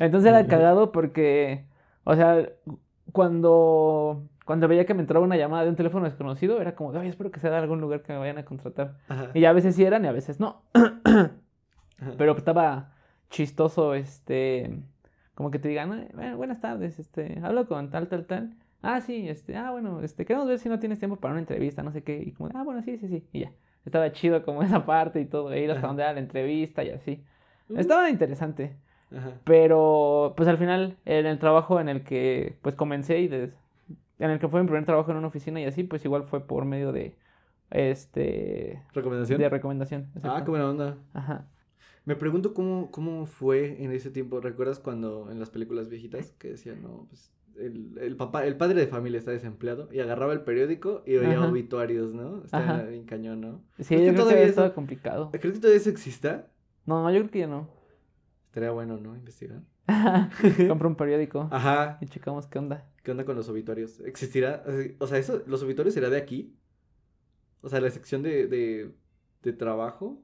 Entonces era cagado porque, o sea, cuando, cuando veía que me entraba una llamada de un teléfono desconocido, era como, ay, espero que sea de algún lugar que me vayan a contratar. Ajá. Y a veces sí eran y a veces no. Pero estaba chistoso, este, como que te digan, "Ay, bueno, buenas tardes, este, hablo con tal, tal, tal. Ah, sí, este, ah, bueno, este, queremos ver si no tienes tiempo para una entrevista, no sé qué. Y como, ah, bueno, sí, sí, sí, y ya. Estaba chido como [LAUGHS] esa parte y todo, e ir hasta Ajá. donde era la entrevista y así. Uh, Estaba interesante, Ajá. pero pues al final en el trabajo en el que pues comencé y des- en el que fue mi primer trabajo en una oficina y así, pues igual fue por medio de, este, ¿Recomendación? de recomendación. Ah, qué buena onda. Ajá. Me pregunto cómo, cómo fue en ese tiempo. ¿Recuerdas cuando en las películas viejitas que decían, no, pues el, el papá, el padre de familia está desempleado y agarraba el periódico y veía Ajá. obituarios, ¿no? Está bien cañón, ¿no? Sí, ¿Crees yo que creo todavía que eso- estaba complicado. ¿Crees que todavía eso exista? No, yo creo que ya no. Estaría bueno, ¿no? Investigar. [LAUGHS] Compro un periódico Ajá. y checamos qué onda. ¿Qué onda con los obituarios? ¿Existirá? O sea, eso, ¿los obituarios será de aquí? O sea, la sección de, de, de trabajo.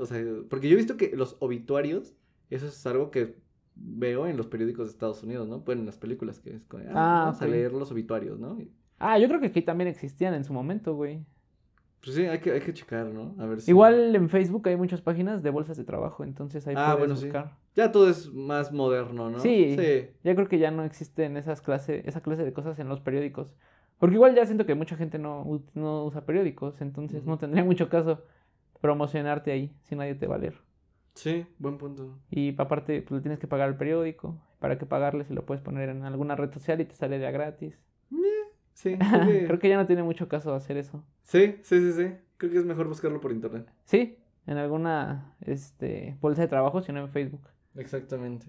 O sea, porque yo he visto que los obituarios, eso es algo que veo en los periódicos de Estados Unidos, ¿no? Pues en las películas que es ah, Ah, vamos a leer los obituarios, ¿no? Ah, yo creo que aquí también existían en su momento, güey. Pues sí, hay que, hay que checar, ¿no? A ver si... Igual en Facebook hay muchas páginas de bolsas de trabajo, entonces ahí Ah, puedes bueno, sí. Ya todo es más moderno, ¿no? Sí. Sí. Ya creo que ya no existen esas clase, esa clase de cosas en los periódicos. Porque igual ya siento que mucha gente no, no usa periódicos, entonces no tendría mucho caso promocionarte ahí si nadie te va a leer. Sí, buen punto. Y aparte, pues le tienes que pagar al periódico. ¿Para qué pagarle si lo puedes poner en alguna red social y te sale de a gratis? Sí, [LAUGHS] creo que... Creo que ya no tiene mucho caso hacer eso. Sí, sí, sí, sí. Creo que es mejor buscarlo por internet. Sí, en alguna este, bolsa de trabajo, sino en Facebook. Exactamente.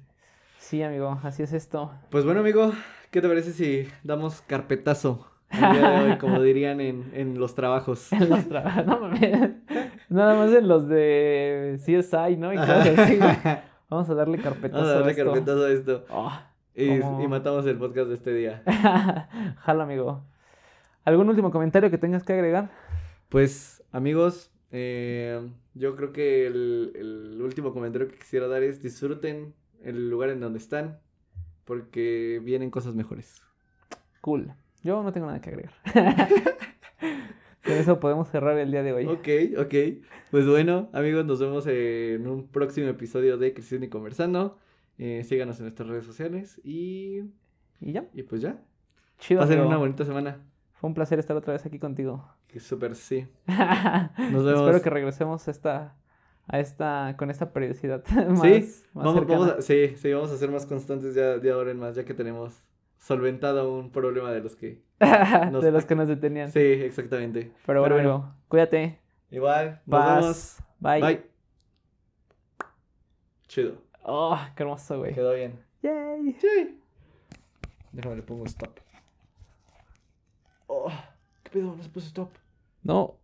Sí, amigo, así es esto. Pues bueno, amigo, ¿qué te parece si damos carpetazo el día de hoy, como [LAUGHS] dirían en, en los trabajos? En los trabajos, [LAUGHS] no mames. Nada más en los de CSI, ¿no? Y cosas así. [LAUGHS] Vamos a darle carpetazo Vamos a darle a esto. carpetazo a esto. Oh, Y, Como- y matamos el podcast de este día. Jalo, amigo. ¿Algún último comentario que tengas que agregar? Pues, amigos, eh, yo creo que el, el último comentario que quisiera dar es disfruten el lugar en donde están, porque vienen cosas mejores. Cool. Yo no tengo nada que agregar. [LAUGHS] Con eso podemos cerrar el día de hoy. Ok, ok. Pues bueno, amigos, nos vemos en un próximo episodio de Creciendo y Conversando. Eh, síganos en nuestras redes sociales y, Y ya. y pues ya. Chido. Pasen una bonita semana. Fue un placer estar otra vez aquí contigo. Que súper sí. [LAUGHS] Nos vemos. Espero que regresemos a esta, a esta, con esta periodicidad. más, [LAUGHS] Sí, más Vamos, vamos a, sí, sí, vamos a ser más constantes ya de ahora en más, ya que tenemos solventado un problema de los que... [LAUGHS] nos- de los que nos detenían. Sí, exactamente. Pero bueno, cuídate. Igual, nos Paz. vemos. Bye. Bye. Chido. Oh, qué hermoso, güey. Quedó bien. Yay. Sí. Déjame le pongo stop. Oh, ¿qué pedo? No se puso stop. No,